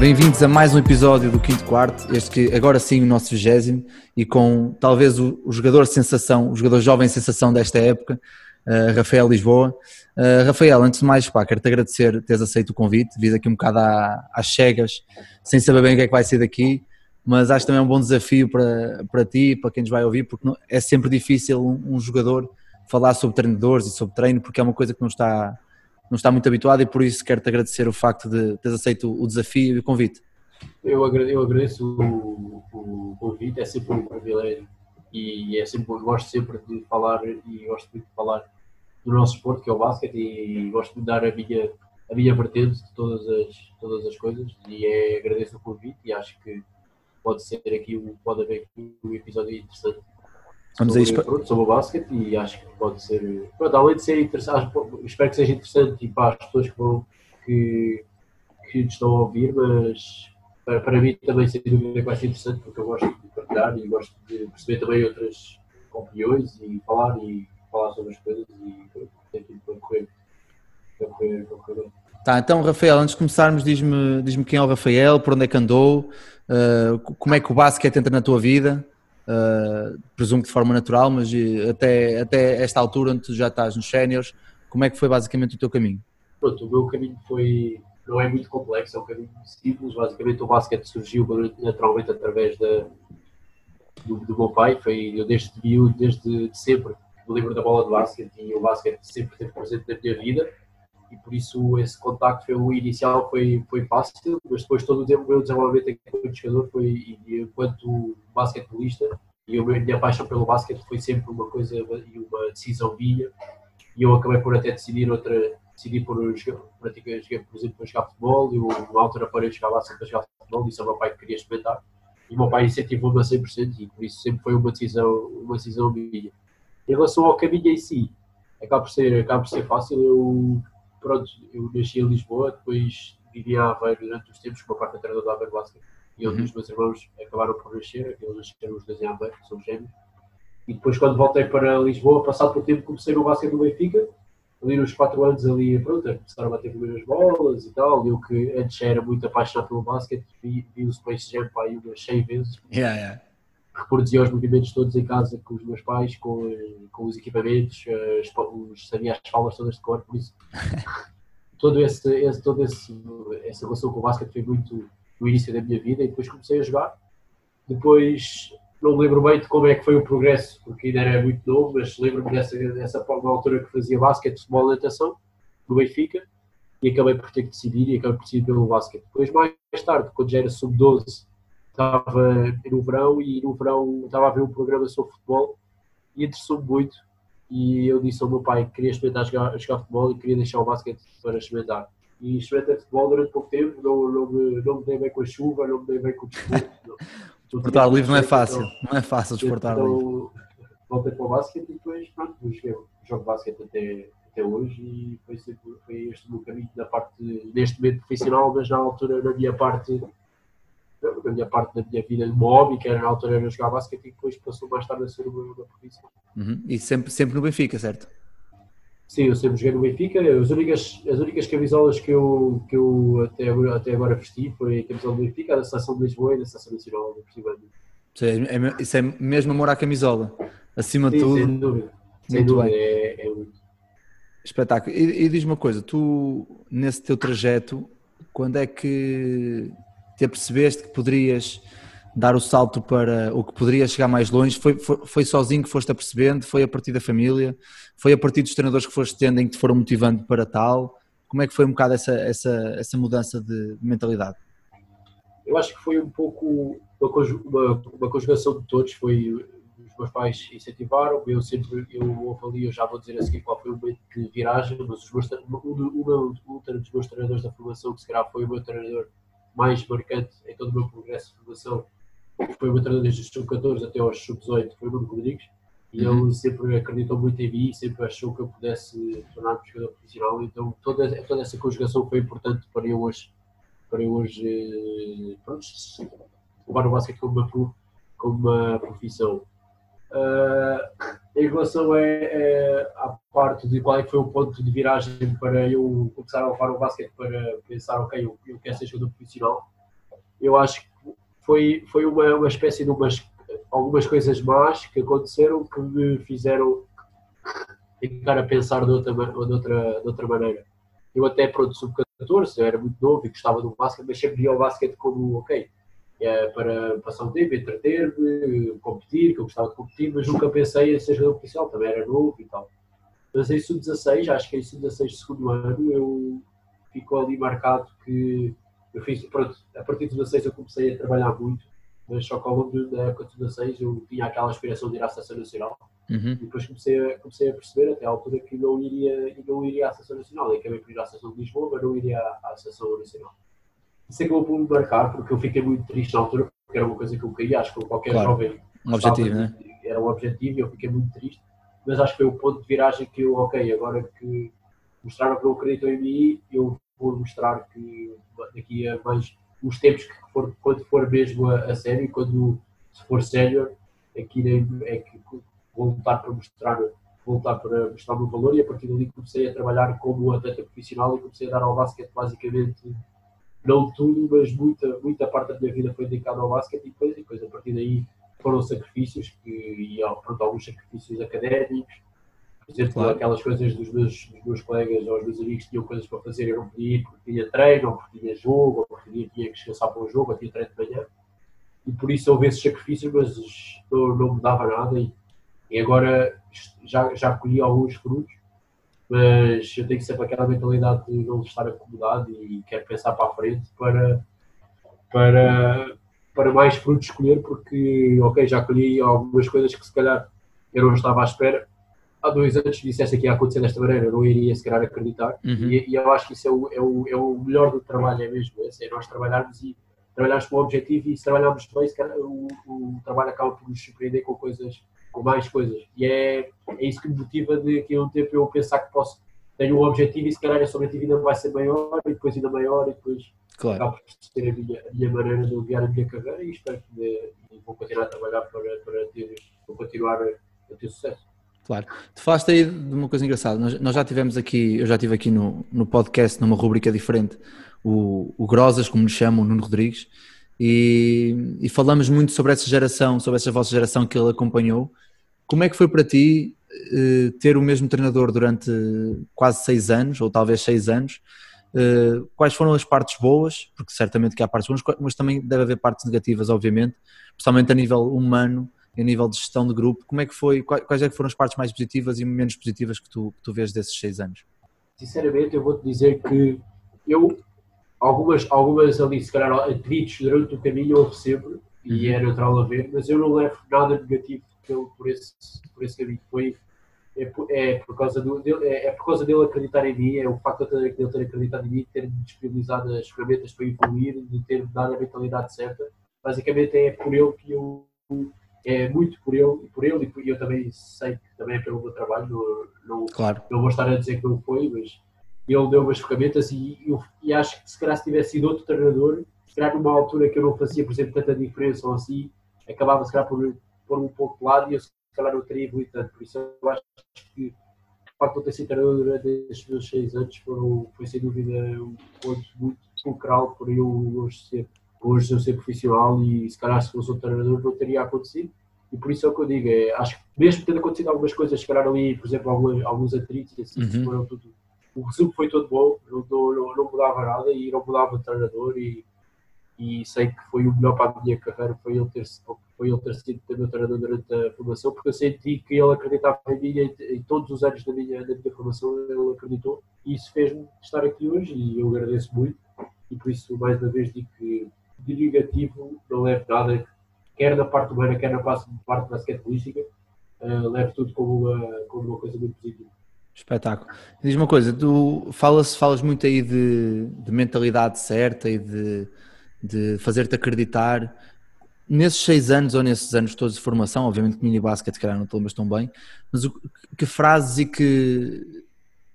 Bem-vindos a mais um episódio do Quinto Quarto, este que agora sim o nosso vigésimo e com talvez o, o jogador sensação, o jogador jovem sensação desta época, uh, Rafael Lisboa. Uh, Rafael, antes de mais, pá, quero-te agradecer teres aceito o convite, vis aqui um bocado à, às cegas, sem saber bem o que é que vai ser daqui, mas acho também é um bom desafio para, para ti e para quem nos vai ouvir, porque não, é sempre difícil um, um jogador falar sobre treinadores e sobre treino, porque é uma coisa que não está não está muito habituado e por isso quero-te agradecer o facto de teres aceito o desafio e o convite. Eu agradeço, o, o, convite, é sempre um privilégio e é sempre, gosto sempre de falar e gosto muito de falar do nosso esporte, que é o basquete, e gosto de dar a minha, a minha vertente de todas as, todas as coisas e é, agradeço o convite e acho que pode ser aqui, pode haver aqui um episódio interessante Vamos sobre, a pronto, sobre o basquete e acho que pode ser. Pronto, além de ser interessante, espero que seja interessante e para as pessoas que vão que, que estão a ouvir, mas para, para mim também sem dúvida vai ser interessante porque eu gosto de partilhar e gosto de perceber também outras opiniões e falar e falar sobre as coisas e tudo para correr, para correr, para correr Tá, então Rafael, antes de começarmos, diz-me diz quem é o Rafael, por onde é que andou, uh, como é que o basquete entra na tua vida? Uh, presumo que de forma natural, mas até, até esta altura onde tu já estás nos séniores, como é que foi basicamente o teu caminho? Pronto, o meu caminho foi, não é muito complexo, é um caminho simples, basicamente o basquete surgiu naturalmente através da, do, do meu pai, foi, eu desde desde de sempre, me lembro da bola de basquete e o basquete sempre esteve presente na minha vida e por isso esse contacto foi, o inicial foi, foi fácil, mas depois todo o meu desenvolvimento enquanto jogador foi, enquanto basquetebolista, e a minha paixão pelo basquete foi sempre uma coisa e uma decisão minha, e eu acabei por até decidir outra, decidi por praticar, por exemplo, para jogar futebol, eu numa altura parei de jogar basquete para jogar futebol, disse ao meu pai que queria experimentar, e o meu pai incentivou-me a 100%, e por isso sempre foi uma decisão, uma decisão minha. Em relação ao caminho em si, acaba por ser, acaba por ser fácil, eu pronto, eu nasci em Lisboa, depois vivi em Aveiro durante os tempos, com a parte treinador da Aveiro Basket. E um dos meus irmãos acabaram por nascer, eles nasceram os dois em Aveiro, que são gêmeos. E depois, quando voltei para Lisboa, passado por tempo, comecei no basquete do Benfica. Ali nos 4 anos, ali, pronto, começaram a bater primeiras bolas e tal. Eu que antes era muito apaixonado pelo basquete, vi, vi o Space Jam para aí umas 100 vezes. Yeah, yeah reproduzia os movimentos todos em casa com os meus pais, com, com os equipamentos, as, os, sabia as falas todas de cor, por isso todo esse, esse, todo esse, essa relação com o basquete foi muito no início da minha vida e depois comecei a jogar. Depois não me lembro bem de como é que foi o progresso, porque ainda era muito novo, mas lembro-me dessa, dessa altura que fazia basquete, futebol e natação, no Benfica, e acabei por ter que decidir e acabei por decidir pelo basquete. Depois, mais tarde, quando já era sub-12, estava no verão e no verão estava a ver um programa sobre futebol e interessou-me muito e eu disse ao meu pai que queria experimentar jogar, jogar futebol e queria deixar o basquete para experimentar. E experimentei futebol durante pouco tempo, não, não, me, não me dei bem com a chuva, não me dei bem com o desporto. Desportar livre não é fácil, não é fácil desportar então, livre. Voltei para o basquete e depois, pronto, joguei, jogo basquete até, até hoje e foi, sempre, foi este o meu caminho da parte, neste momento profissional, mas na altura, na minha parte a minha parte da minha vida de hobby, que era na altura era jogar basquete e depois passou mais tarde a ser uma, uma profissão. Uhum. E sempre, sempre no Benfica, certo? Sim, eu sempre joguei no Benfica. As únicas, as únicas camisolas que eu, que eu até, até agora vesti foi a camisola do Benfica, da Seleção de Lisboa e da Seleção Nacional do Portugal. É, isso é mesmo amor à camisola, acima Sim, de tudo. Sem dúvida, sem dúvida, é, é muito. Espetáculo. E, e diz-me uma coisa, tu nesse teu trajeto, quando é que te apercebeste que poderias dar o salto para o que poderias chegar mais longe? Foi, foi, foi, sozinho que foste apercebendo? Foi a partir da família? Foi a partir dos treinadores que foste tendo em que te foram motivando para tal? Como é que foi um bocado essa, essa, essa mudança de mentalidade? Eu acho que foi um pouco uma, uma conjugação de todos. Foi os meus pais incentivaram, eu sempre, eu ali, eu já vou dizer a seguir qual foi o momento de viragem, mas os meus, um, um, um, um dos meus treinadores da formação, que se calhar foi o meu treinador mais marcante em todo o meu progresso de formação, foi o meu treinador desde os sub-14 até aos sub-18, foi o Nuno Rodrigues, e uhum. ele sempre acreditou muito em mim, sempre achou que eu pudesse tornar-me jogador profissional, então toda, toda essa conjugação foi importante para eu hoje, para eu hoje eh, pronto, levar o basquete como uma, como uma profissão. Uh, em relação a, a, parte de qual é que foi o ponto de viragem para eu começar a levar o basquete para pensar, ok, eu, eu quero ser jogador profissional, eu acho que foi, foi uma, uma espécie de umas, algumas coisas más que aconteceram que me fizeram ficar a pensar de outra, de outra, de outra maneira. Eu até, pronto, sub-14, eu era muito novo e gostava do basquete, mas sempre via o basquete como, ok, para passar um tempo, entreter-me, competir, que eu gostava de competir, mas nunca pensei em ser jogador profissional, também era novo e tal. Mas em sub-16, acho que em sub-16 de segundo ano, eu ficou ali marcado que eu fiz, pronto, a partir de 16 eu comecei a trabalhar muito, mas só que ao longo da época de 16 eu tinha aquela aspiração de ir à Seleção Nacional. Uhum. E depois comecei a, comecei a perceber, até à altura, que não iria, não iria à Seleção Nacional. E acabei por ir à Seleção de Lisboa, mas não iria à, à Seleção Nacional. Isso acabou por me marcar, porque eu fiquei muito triste na altura, porque era uma coisa que eu queria, acho que qualquer claro. jovem. Um objetivo, né? Era um objetivo e eu fiquei muito triste. Mas acho que foi o ponto de viragem que eu, ok, agora que mostraram que não acreditam em mim, eu vou mostrar que daqui a mais uns tempos que for, quando for mesmo a, a sério, quando se for sénior, aqui é que vou lutar para mostrar voltar para mostrar o meu valor e a partir dali comecei a trabalhar como atleta profissional e comecei a dar ao basquete basicamente não tudo, mas muita, muita parte da minha vida foi dedicada ao basquete e depois, e depois a partir daí foram sacrifícios que, e pronto, alguns sacrifícios académicos por exemplo, claro. aquelas coisas dos meus, dos meus colegas ou os meus amigos tinham coisas para fazer, eu não podia ir porque tinha treino, ou porque tinha jogo, ou porque tinha, tinha que descansar para o jogo, ou tinha treino de manhã. E por isso houve esses sacrifícios, mas não, não me dava nada. E, e agora já, já colhi alguns frutos, mas eu tenho sempre aquela mentalidade de não estar acomodado e quero pensar para a frente para, para, para mais frutos escolher, porque, ok, já colhi algumas coisas que se calhar eu não estava à espera há dois anos dissesse que ia acontecer desta maneira, eu não iria se calhar acreditar. Uhum. E, e, eu acho que isso é o, é, o, é o melhor do trabalho, é mesmo esse, é nós trabalharmos e trabalharmos com o objetivo e se trabalharmos bem, se calhar, o, o, trabalho acaba por nos surpreender com coisas, com mais coisas. E é, é isso que me motiva de que um tempo eu pensar que posso, tenho um objetivo e se calhar esse objetivo ainda vai ser maior e depois ainda maior e depois claro. acaba por ser a minha, a minha maneira de guiar a minha carreira e espero que de, vou continuar a trabalhar para, para ter, vou continuar a, a ter sucesso. Claro. Tu falaste aí de uma coisa engraçada. Nós, nós, já tivemos aqui, eu já tive aqui no, no podcast, numa rubrica diferente, o, o Grosas, como lhe chamam, o Nuno Rodrigues, e, e, falamos muito sobre essa geração, sobre essa vossa geração que ele acompanhou. Como é que foi para ti eh, ter o mesmo treinador durante quase seis anos, ou talvez seis anos? Eh, quais foram as partes boas? Porque certamente que há partes boas, mas também deve haver partes negativas, obviamente, principalmente a nível humano a nível de gestão de grupo, como é que foi, quais é que foram as partes mais positivas e menos positivas que tu, que tu vês desses seis anos? Sinceramente, eu vou-te dizer que eu, algumas, algumas ali, se calhar, atritos durante o caminho houve sempre, e uhum. é natural haver, mas eu não levo nada negativo pelo, por, esse, por esse caminho. Foi, é, por, é, por causa do, dele, é, é, por causa dele acreditar em mim, é o facto de ele ter acreditado em mim, ter-me disponibilizado as ferramentas para evoluir, de ter-me dado a mentalidade certa. Basicamente é por ele que eu é muito por ele, por ele e eu também sei que também é pelo meu trabalho, não, não, claro. não vou estar a dizer que não foi, mas ele deu umas ferramentas e, eu, e acho que se calhar se tivesse sido outro treinador, se calhar numa altura que eu não fazia, por exemplo, tanta diferença ou assim, acabava se calhar por pôr um pouco de lado e eu se calhar não teria evoluído tanto. Por isso eu acho que o facto de eu ter sido treinador durante estes meus seis anos foram, foi sem dúvida um ponto muito fulcral por eu hoje ser hoje eu ser profissional e se calhar se fosse outro treinador não teria acontecido. E por isso é o que eu digo, é, acho que mesmo tendo acontecido algumas coisas, se calhar ali, por exemplo, alguns, alguns atritos, assim, uhum. foram tudo, o resumo foi todo bom, não, não, não mudava nada e não mudava de treinador e, e sei que foi o melhor para a minha carreira, foi ele ter, foi ele ter sido meu treinador durante a formação, porque eu senti que ele acreditava em mim em, em todos os anos da minha, da minha formação, ele acreditou e isso fez-me estar aqui hoje e eu agradeço muito e por isso mais uma vez digo que de negativo não levo nada, quer na parte humana, quer na parte, parte basquetebolística, uh, levo tudo como uma, como uma coisa muito positiva. Espetáculo. Diz uma coisa, tu falas, falas muito aí de, de mentalidade certa e de, de fazer-te acreditar. Nesses seis anos ou nesses anos todos de formação, obviamente que mini basket, se calhar não te lembras tão bem, mas o, que frases e que,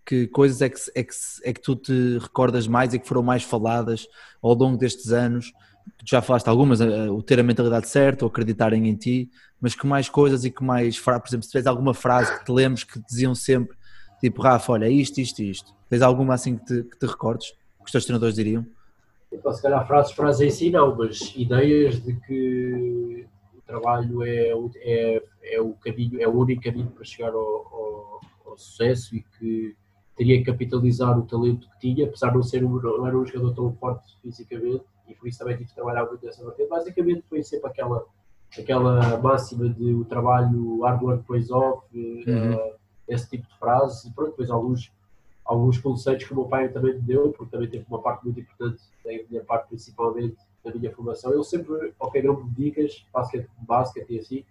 que coisas é que, é, que, é que tu te recordas mais e que foram mais faladas ao longo destes anos tu já falaste algumas, eh, o ter a mentalidade certa, o acreditarem em ti, mas que mais coisas e que mais, por exemplo, se tiveres alguma frase que te lembres que diziam sempre, tipo, Rafa, olha, isto, isto, isto. Tens alguma assim que te, que te recordes, que os teus treinadores diriam? Então, se calhar frases, frases em si não, mas ideias de que o trabalho é, é, é o caminho, é o único caminho para chegar ao, ao, ao sucesso e que teria que capitalizar o talento que tinha, apesar de não, ser um, não era um jogador tão forte fisicamente, e por isso também tive que trabalhar muito nessa vertente. Basicamente foi sempre aquela, aquela máxima de o trabalho hard work pays off, uhum. uh, esse tipo de frases, e pronto, depois alguns, alguns conceitos que o meu pai também me deu, porque também teve uma parte muito importante, da minha parte principalmente, da minha formação. Ele sempre, ok, não me dicas, basquete, basquete e assim,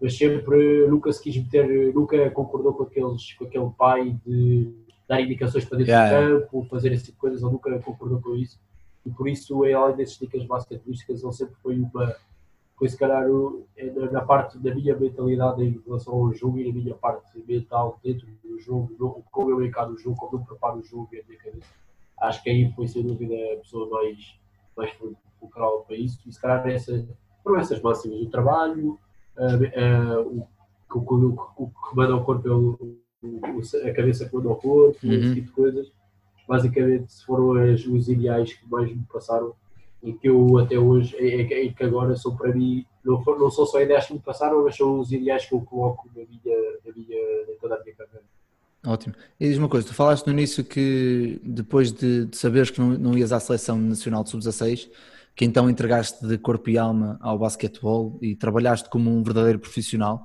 mas sempre nunca se quis meter, nunca concordou com, aqueles, com aquele pai de dar indicações para dentro yeah. do campo, fazer esse tipo de coisas, ele nunca concordou com isso. E por isso, além dessas dicas basqueterísticas, ele sempre foi uma. Foi se calhar é na parte da minha mentalidade em relação ao jogo e na minha parte mental dentro do jogo, como eu encaro o jogo, como eu preparo o jogo e a minha cabeça. Acho que aí foi sem dúvida a pessoa mais, mais focal para isso. E se calhar essa, foram essas máximas: o trabalho, o, o, o, o que manda o corpo, a cabeça que manda o corpo, uhum. esse tipo de coisas basicamente foram as, os ideais que mais me passaram e que eu até hoje, e que agora são para mim, não, não são só ideias que me passaram, mas são os ideais que eu coloco na minha, na minha, em toda a minha carreira. Ótimo. E diz uma coisa, tu falaste no início que depois de, de saberes que não, não ias à seleção nacional de sub-16, que então entregaste de corpo e alma ao basquetebol e trabalhaste como um verdadeiro profissional.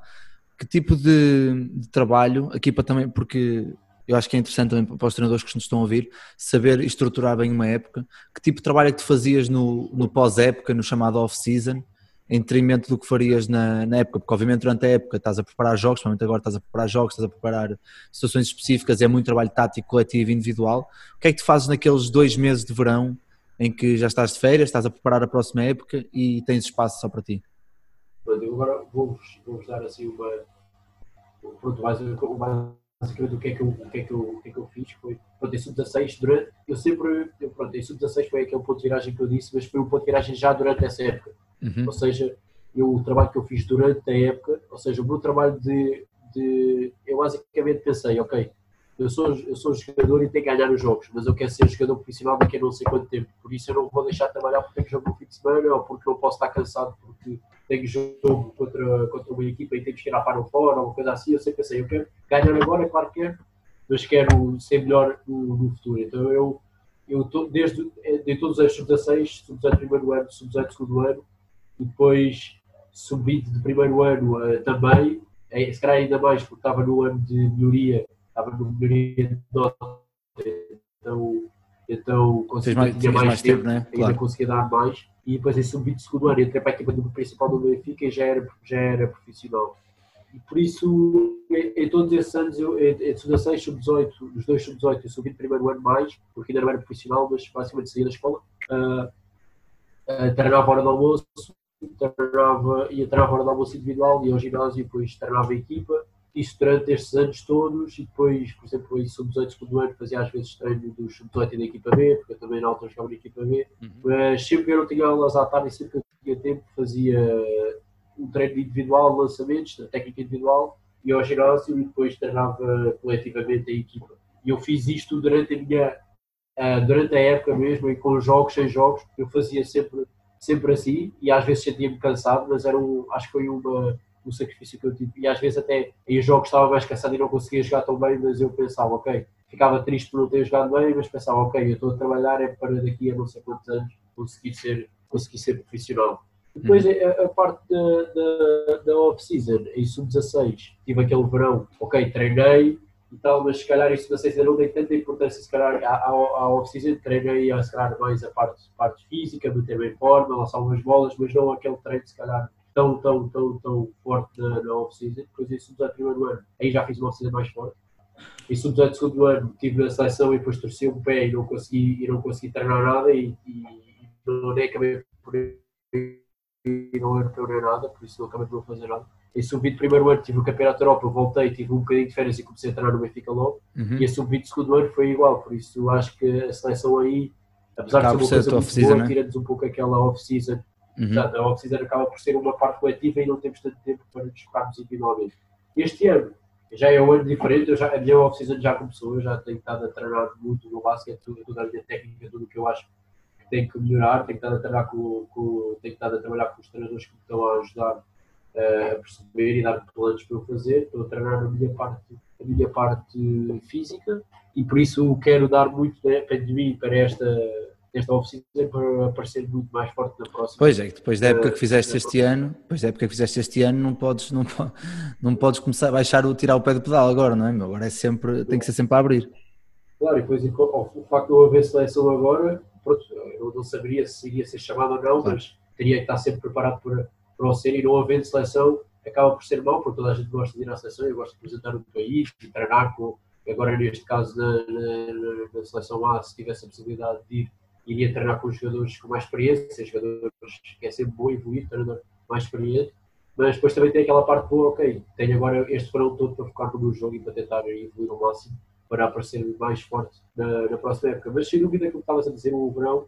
Que tipo de, de trabalho, aqui para também, porque eu acho que é interessante também para os treinadores que nos estão a ouvir saber estruturar bem uma época. Que tipo de trabalho é que tu fazias no, no pós-época, no chamado off-season, em detrimento do que farias na, na, época? Porque, obviamente, durante a época estás a preparar jogos, principalmente agora estás a preparar jogos, estás a preparar situações específicas, é muito trabalho tático, coletivo e individual. O que é que tu fazes naqueles dois meses de verão em que já estás de férias, estás a preparar a próxima época e tens espaço só para ti? Eu agora vou-vos vou dar assim uma. Pronto, mais, mais basicamente o que é que eu, que é que eu, que é que eu fiz foi, pronto, em sub-16, durante, eu sempre, eu, pronto, em sub-16 foi aquele ponto de viragem que eu disse, mas foi um ponto de viragem já durante essa época, uhum. ou seja, eu, o trabalho que eu fiz durante a época, ou seja, o meu trabalho de, de eu basicamente pensei, ok, eu sou, eu sou jogador e tenho que ganhar os jogos, mas eu quero ser jogador profissional daqui a não sei quanto tempo, por isso eu não vou deixar de trabalhar porque tenho jogo no fim de semana ou porque não posso estar cansado porque tenho jogo contra, contra uma equipa e tenho que tirar para o fora ou uma coisa assim, eu sempre pensei, eu quero ganhar agora, claro que quero, mas quero ser melhor no, no futuro. Então eu, eu tô, desde de todos os sub-16, sub-18 primeiro ano, sub-18 segundo ano, e depois sub-20 de primeiro ano uh, também, é, se calhar ainda mais porque estava no ano de melhoria estava no melhoria de nota, então, então consegui, mais, tinha mais, mais tempo, tempo né? ainda claro. conseguia dar mais. E depois em sub-20 segundo ano entrei para a equipa do principal do Benfica e já era, já era profissional. E por isso, em, todos esses anos, eu, em, sub-16, sub-18, os dois sub-18 e sub-20 primeiro ano mais, porque ainda não era profissional, mas basicamente saía da escola, uh, uh, treinava hora do almoço, treinava, ia treinar a hora do almoço individual, ia ao ginásio e depois treinava a equipa isso durante estes anos todos e depois, por exemplo, em sub-18 segundo ano fazia às vezes treino do sub-18 da equipa B, porque eu também na altura jogava na equipa B, uhum. mas sempre que eu não tinha aulas à tarde e sempre que eu tinha tempo fazia um treino individual, lançamentos, da técnica individual, e ao ginásio e depois treinava coletivamente a equipa. E eu fiz isto durante a minha, uh, durante a época mesmo, e com jogos, sem jogos, eu fazia sempre, sempre assim, e às vezes sentia-me cansado, mas era um, acho que foi uma o sacrifício que eu tive. E às vezes até em jogos estava mais cansado e não conseguia jogar tão bem, mas eu pensava, ok, ficava triste por não ter jogado bem, mas pensava, ok, eu estou a trabalhar é para daqui a não sei quantos anos conseguir ser, conseguir ser profissional. Depois uhum. a, a, parte da, da, da off-season, em sub-16, tive aquele verão, ok, treinei e tal, mas se calhar em sub-16 ainda não dei tanta importância, se calhar à, à off-season, treinei se calhar mais a parte, parte física, manter-me em forma, lançar umas bolas, mas não aquele treino se calhar tão, tão, tão, tão forte na, na off-season, depois em sub-18 primeiro ano, aí já fiz uma off-season mais forte. Em sub-18 segundo ano tive na seleção e depois torci o pé e não consegui, e não consegui treinar nada e, e, e não, nem acabei por e não europeu nem nada, por isso não acabei por não fazer nada. Em sub-20 primeiro ano tive o Campeonato da Europa, voltei, tive um bocadinho de férias e comecei a treinar no Benfica logo. Uhum. E em sub-20 segundo ano foi igual, por isso acho que a seleção aí, apesar Acaba de ser uma coisa muito boa, né? tira-nos um pouco aquela off-season Uhum. Portanto, a off-season acaba por ser uma parte coletiva e não temos tanto tempo para nos focarmos individualmente. Este ano já é um ano diferente, eu já, a minha off-season já começou, eu já tenho estado a treinar muito no basquete, tudo, toda a minha técnica, tudo o que eu acho que tenho que melhorar, tenho estado a treinar com, com tenho estado a trabalhar com os treinadores que me estão a ajudar uh, a perceber e dar planos para eu fazer, estou a treinar a minha parte, a minha parte física e por isso quero dar muito né, de mim para esta nesta oficina para aparecer muito mais forte na próxima. Pois é, depois da época que fizeste este ano, depois da época que fizeste este ano, não podes, não, não podes começar a baixar o tirar o pé do pedal agora, não é? Agora é sempre, tem que ser sempre a abrir. Claro, e depois o facto de não haver seleção agora, pronto, eu não saberia se iria ser chamado ou não, claro. mas teria que estar sempre preparado para, para o ser e não havendo seleção acaba por ser mau, porque toda a gente gosta de ir à seleção, eu gosto de representar o país, de treinar com, agora neste caso na, na, na seleção A, se tivesse a possibilidade de ir iria treinar com jogadores com mais experiência, jogadores que é sempre bom evoluir, treinador mais experiente, mas depois também tem aquela parte boa, ok, tenho agora este verão todo para focar no meu jogo e para tentar evoluir ao máximo para aparecer mais forte na, na próxima época. Mas sem dúvida, como estavas a dizer, o verão,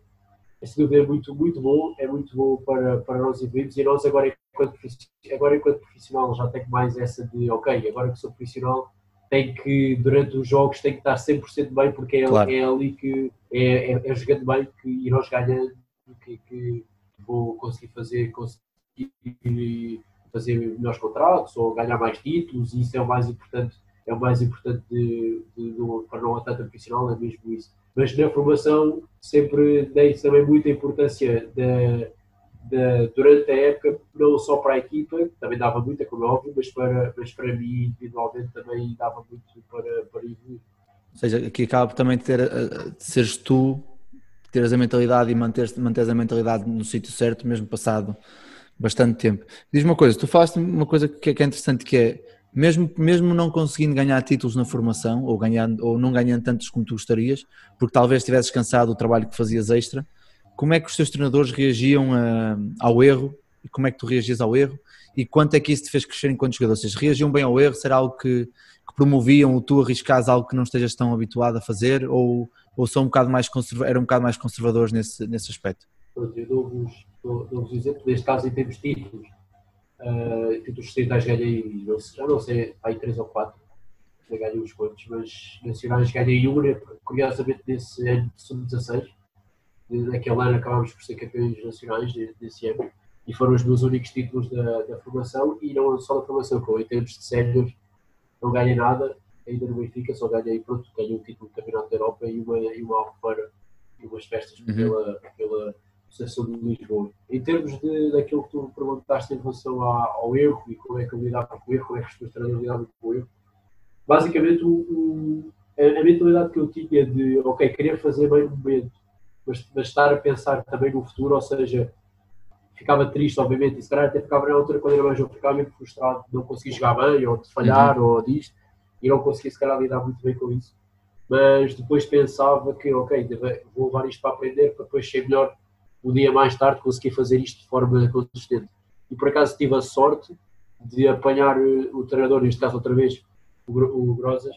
sem dúvida é muito, muito bom, é muito bom para, para nós evoluirmos e nós agora enquanto, agora enquanto profissional já tenho mais essa de, ok, agora que sou profissional tem que, durante os jogos, tem que estar 100% bem, porque é, claro. é ali que, é, é, é, jogando bem que irós ganhando, que, que vou conseguir fazer, conseguir fazer melhores contratos ou ganhar mais títulos, e isso é o mais importante, é o mais importante de, de, de, para um atleta profissional, é mesmo isso. Mas na formação sempre dei também muita importância da de, durante a época, não só para a equipa, também dava muita, como é óbvio, mas para, mas para mim individualmente também dava muito para, para evoluir. Ou seja, aqui acaba também de, ter, eh, de seres tu, teres a mentalidade e manteres, manteres a mentalidade no sítio certo, mesmo passado bastante tempo. Diz uma coisa, tu falaste uma coisa que é, que é interessante, que é, mesmo, mesmo não conseguindo ganhar títulos na formação, ou, ganhando, ou não ganhando tantos como tu gostarias, porque talvez tivesses cansado do trabalho que fazias extra, como é que os teus treinadores reagiam a, ao erro e como é que tu reagias ao erro e quanto é que isso te fez crescer enquanto jogador? Seja, reagiam bem ao erro? Será algo que, que promoviam ou tu arriscas algo que não estejas tão habituado a fazer ou, ou são um bocado mais conserva, eram um bocado mais conservadores nesse, nesse aspecto? Eu dou-vos dou, exemplo, neste caso em termos de títulos, uh, títulos distritais ganhei, já não sei, aí três ou quatro, já ganhei uns quantos, mas nacionais ganhei uma, curiosamente nesse ano de sub-16, naquele ano acabámos por ser campeões nacionais desse ano e foram os meus únicos títulos da, da formação e não só da formação, como em termos de séniores não ganhei nada ainda no Benfica, só ganhei, pronto, ganhei um título de campeonato da Europa e uma, e uma Albufeira e umas festas uhum. pela, pela Associação de Lisboa. Em termos de, daquilo que tu perguntaste em relação ao erro e como é que eu lidava com o erro, como é que os teus treinadores lidavam com o erro, basicamente o, o, a, a mentalidade que eu tinha de, ok, querer fazer bem no momento mas, mas estar a pensar também no futuro, ou seja, ficava triste, obviamente, e se calhar até ficava na altura quando era mais jovem, ficava muito frustrado de não conseguir jogar bem, ou de falhar, uhum. ou disto, e não conseguia se calhar lidar muito bem com isso. Mas depois pensava que, ok, vou levar isto para aprender, para depois ser melhor um dia mais tarde conseguir fazer isto de forma consistente. E por acaso tive a sorte de apanhar eh, o treinador, neste caso outra vez, o, o Grosas,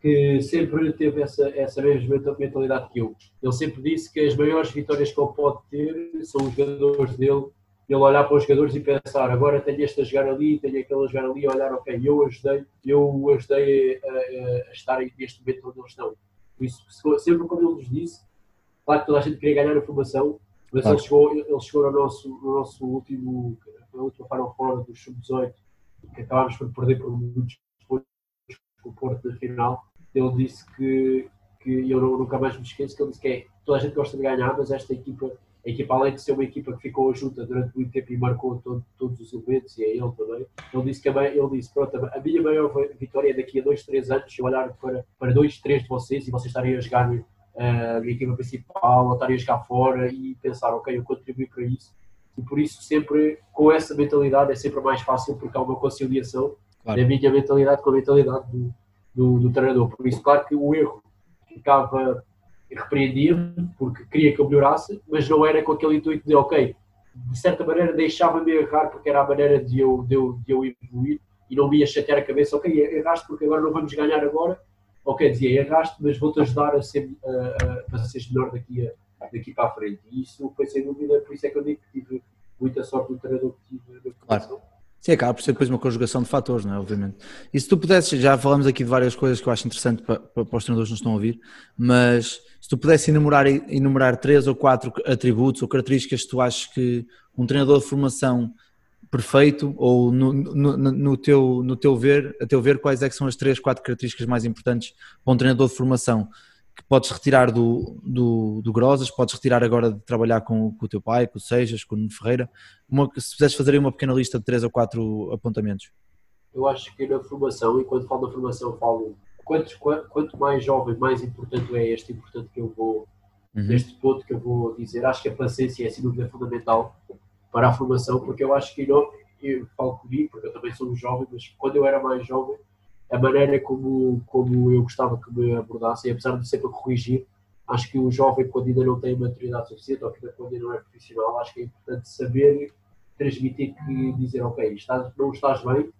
que sempre teve essa, essa mesma mentalidade que eu. Ele sempre disse que as maiores vitórias que ele pode ter são os jogadores dele, ele olhar para os jogadores e pensar, agora tenho este a jogar ali, tenho aquele a jogar ali, e olhar, ok, eu ajudei, eu ajudei a, a, estar neste momento onde eles estão. Por isso, sempre quando ele nos disse, claro que toda a gente queria ganhar a formação, mas claro. ele, chegou, ele chegou ao nosso, no nosso último, na última Final Four dos Sub-18, que acabámos por perder por muitos depois com o Porto na final, ele disse que, que eu nunca mais me esqueço, que ele disse que é, toda a gente gosta de ganhar, mas esta equipa, a equipa além de ser uma equipa que ficou junta durante muito tempo e marcou todo, todos os eventos, e é ele também, ele disse que a, ele disse, pronto, a minha maior vitória é daqui a dois, três anos, eu olhar para, para dois, três de vocês e vocês estarem a jogar uh, a minha equipa principal, ou estarem a jogar fora e pensar, ok, eu contribuí para isso. E por isso sempre, com essa mentalidade, é sempre mais fácil porque há uma conciliação claro. da minha mentalidade com a mentalidade do, do, do treinador. Por isso, claro que o erro ficava repreendia porque queria que eu melhorasse, mas não era com aquele intuito de, ok, de certa maneira deixava-me errar porque era a maneira de eu, de, eu, de eu evoluir e não me ia chatear a cabeça, ok, erraste porque agora não vamos ganhar agora, ok, dizia, erraste, mas vou-te ajudar a ser, a, a, a ser melhor daqui, a, daqui para a frente. E isso foi sem dúvida, por isso é que eu digo que tive muita sorte do treinador que tive na. Claro. Sim, acaba por ser depois uma conjugação de fatores, não é? Obviamente. E se tu pudesses, já falamos aqui de várias coisas que eu acho interessante para, para, para os treinadores que nos estão a ouvir, mas se tu pudesses enumerar, enumerar três ou quatro atributos ou características que tu achas que um treinador de formação perfeito ou no, no, no, teu, no teu ver, a teu ver, quais é que são as três, quatro características mais importantes para um treinador de formação? Que podes retirar do, do, do Grosas, podes retirar agora de trabalhar com, com o teu pai, com o Sejas, com o Nuno Ferreira. Uma, se puderes fazer uma pequena lista de três ou quatro apontamentos. Eu acho que na formação, e quando falo da formação, falo quanto, quanto mais jovem, mais importante é este importante que eu vou, uhum. neste ponto que eu vou dizer. Acho que a paciência é sem dúvida fundamental para a formação, porque eu acho que não, eu falo comigo, porque eu também sou um jovem, mas quando eu era mais jovem, a maneira como, como eu gostava que me abordassem, apesar de sempre corrigir, acho que o jovem, quando ainda não tem maturidade suficiente ou quando ainda não é profissional, acho que é importante saber transmitir que dizer, ok, estás, não estás bem,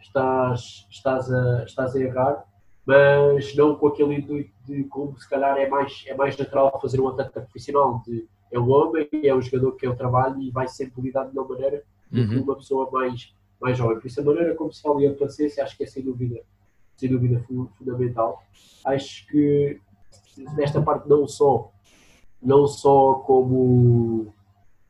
estás, estás, a, estás a errar, mas não com aquele intuito de como se calhar é mais, é mais natural fazer um atleta profissional, de é um homem, é um jogador que é o trabalho e vai sempre lidar de uma maneira do que uhum. uma pessoa mais mais jovem. Por isso, a maneira como se fala e a paciência acho que é sem dúvida, sem dúvida fundamental. Acho que nesta parte não só, não só como,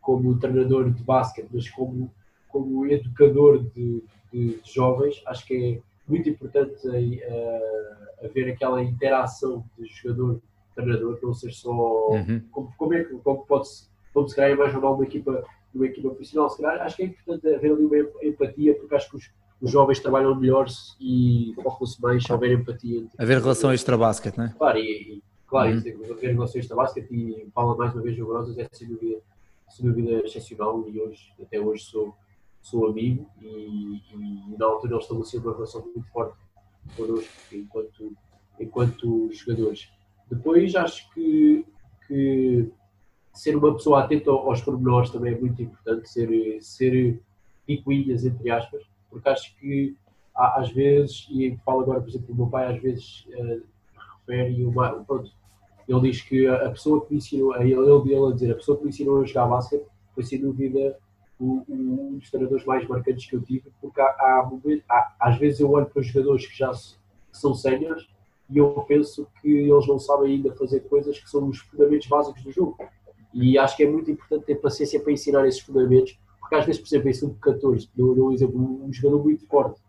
como treinador de basquete, mas como, como educador de, de, de jovens, acho que é muito importante uh, haver aquela interação de jogador-treinador, não ser só. Uhum. Como, como, é que como pode-se, como se calhar é mais normal uma equipa uma equipa profissional, se calhar, acho que é importante haver ali uma empatia, porque acho que os, os jovens trabalham melhor e focam-se mais se houver empatia. Entre haver relação extra-basket, não é? Claro, e, e claro, uhum. haver relação extra-basquete e fala mais uma vez o Grosas é sem dúvida, sem dúvida excepcional e hoje, até hoje sou, sou amigo e, e, na altura eles estabeleceram uma relação muito forte connosco enquanto, enquanto jogadores. Depois acho que, que ser uma pessoa atenta aos pormenores também é muito importante, ser, ser picuinhas, entre aspas, porque acho que às vezes, e falo agora, por exemplo, o meu pai às vezes uh, refere uma, pronto, ele diz que a pessoa que me ensinou, ele, ele a dizer, a pessoa que me ensinou a jogar basquete foi sem dúvida um dos treinadores mais marcantes que eu tive, porque há, há, há, às vezes eu olho para os jogadores que já são séniores e eu penso que eles não sabem ainda fazer coisas que são os fundamentos básicos do jogo. E acho que é muito importante ter paciência para ensinar esses fundamentos, porque às vezes, por exemplo, em sub-14, dou um exemplo, um jogador muito forte,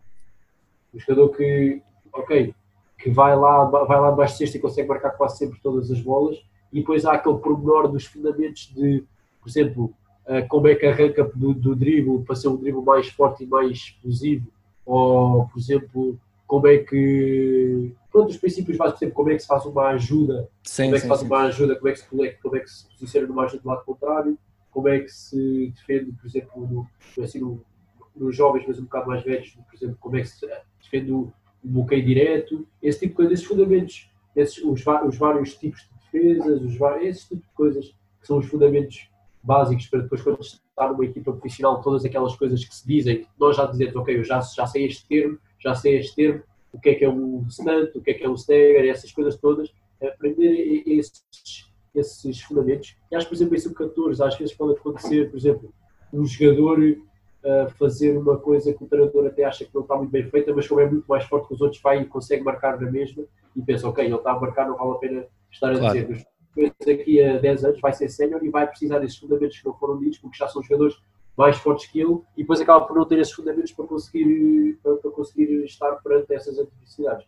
um jogador que, ok, que vai lá, vai lá debaixo de cesta e consegue marcar quase sempre todas as bolas, e depois há aquele pormenor dos fundamentos de, por exemplo, uh, como é que arranca do, do para ser um drible mais forte e mais explosivo, ou, por exemplo, como é que. Pronto, os princípios básicos, como é que se faz uma ajuda, sim, como é que se faz sim. uma ajuda, como é que se, como é que se posiciona numa ajuda do lado contrário, como é que se defende, por exemplo, no, assim, no, nos jovens, mas um bocado mais velhos, por exemplo, como é que se defende o, o bloqueio direto, esse tipo de coisas, esses fundamentos, esses, os, os vários tipos de defesas, os, esses tipo de coisas que são os fundamentos básicos para depois, quando está numa equipa profissional, todas aquelas coisas que se dizem, nós já dizemos, ok, eu já, já sei este termo, já sei este termo, o que é que é um stunt, o que é que é um stagger, essas coisas todas, aprender esses, esses fundamentos. E acho, por exemplo, em sub-14, às vezes pode acontecer, por exemplo, um jogador uh, fazer uma coisa que o treinador até acha que não está muito bem feita, mas como é muito mais forte que os outros, vai e consegue marcar na mesma e pensa, ok, ele está a marcar, não vale a pena estar a claro. dizer. Mas daqui a 10 anos vai ser sénior e vai precisar desses fundamentos que não foram ditos, porque já são jogadores mais fortes que ele e depois acaba por não ter esses fundamentos para conseguir, para, para conseguir estar perante essas adversidades.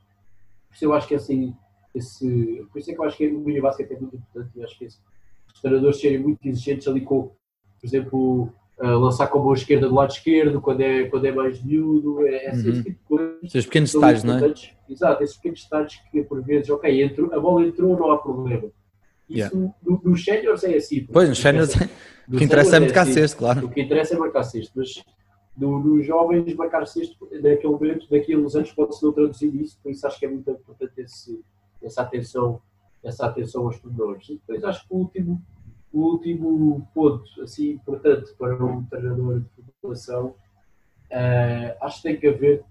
Por isso eu acho que assim, esse, por isso é que eu acho que o mini basquete é muito importante e acho que esse, os treinadores serem muito exigentes ali com, por exemplo, uh, lançar com a mão esquerda do lado esquerdo quando é, quando é mais miúdo, é, é uhum. esse tipo de coisas. Esses pequenos detalhes, não é? Exato, esses pequenos detalhes que por vezes, ok, entrou, a bola entrou, não há problema. Isso yeah. no, nos séniores é assim. Pois, nos séniores é o que interessa é marcar sexto, claro. O que interessa é marcar sexto, mas no, nos jovens marcar sexto, naquele momento, daqui a uns anos pode-se não traduzir isso, por isso acho que é muito importante esse, essa atenção essa atenção aos pormenores. E depois acho que o último, o último ponto assim, importante para um treinador de formação uh, acho que tem que haver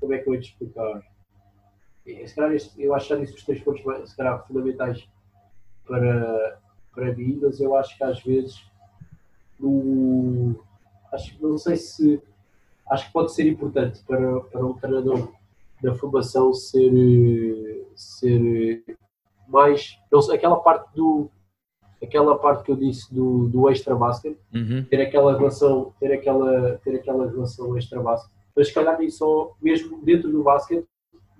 como é que eu vou te explicar? Se calhar este, eu acho que já disse os três pontos se calhar, fundamentais para, para mim, mas eu acho que às vezes o, acho não sei se acho que pode ser importante para, para um treinador da formação ser ser mais não sei, aquela parte do aquela parte que eu disse do, do extra basket Uhum. ter aquela relação ter aquela ter aquela relação extra basket mas se calhar nem só mesmo dentro do basquete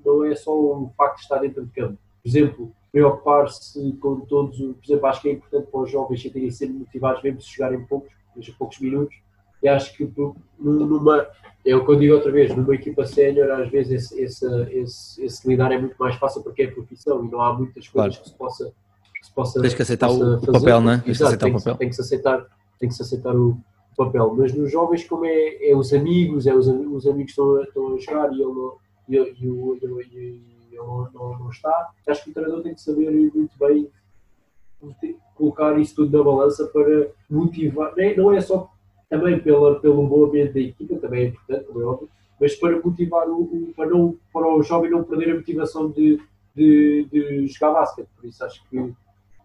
não é só o facto de estar dentro de campo por exemplo preocupar-se com todos os- por exemplo acho que é importante para os jovens terem sempre motivados mesmo se jogarem poucos mesmo poucos minutos e acho que numa é o que eu digo outra vez, numa equipa sénior, às vezes esse, esse, esse, esse lidar é muito mais fácil porque é profissão e não há muitas coisas Claro. que se possa. Que se possa Tens que aceitar o- o papel, não é? Tens que Exato, aceitar o tem que- papel. Tem que se aceitar, tem que se aceitar o papel. Mas nos jovens, como é, é os amigos, é os, os amigos que estão, a- estão a jogar e ele e, e, e, o- o- e ele não, não, está, acho que o treinador tem que saber muito bem colocar isso tudo na balança para motivar. Nem- Não é só também pela, pelo bom ambiente da equipa, também é importante, como é óbvio, mas para motivar o, o- para, não, para o jovem não perder a motivação de, de, de jogar basquete. Por isso acho que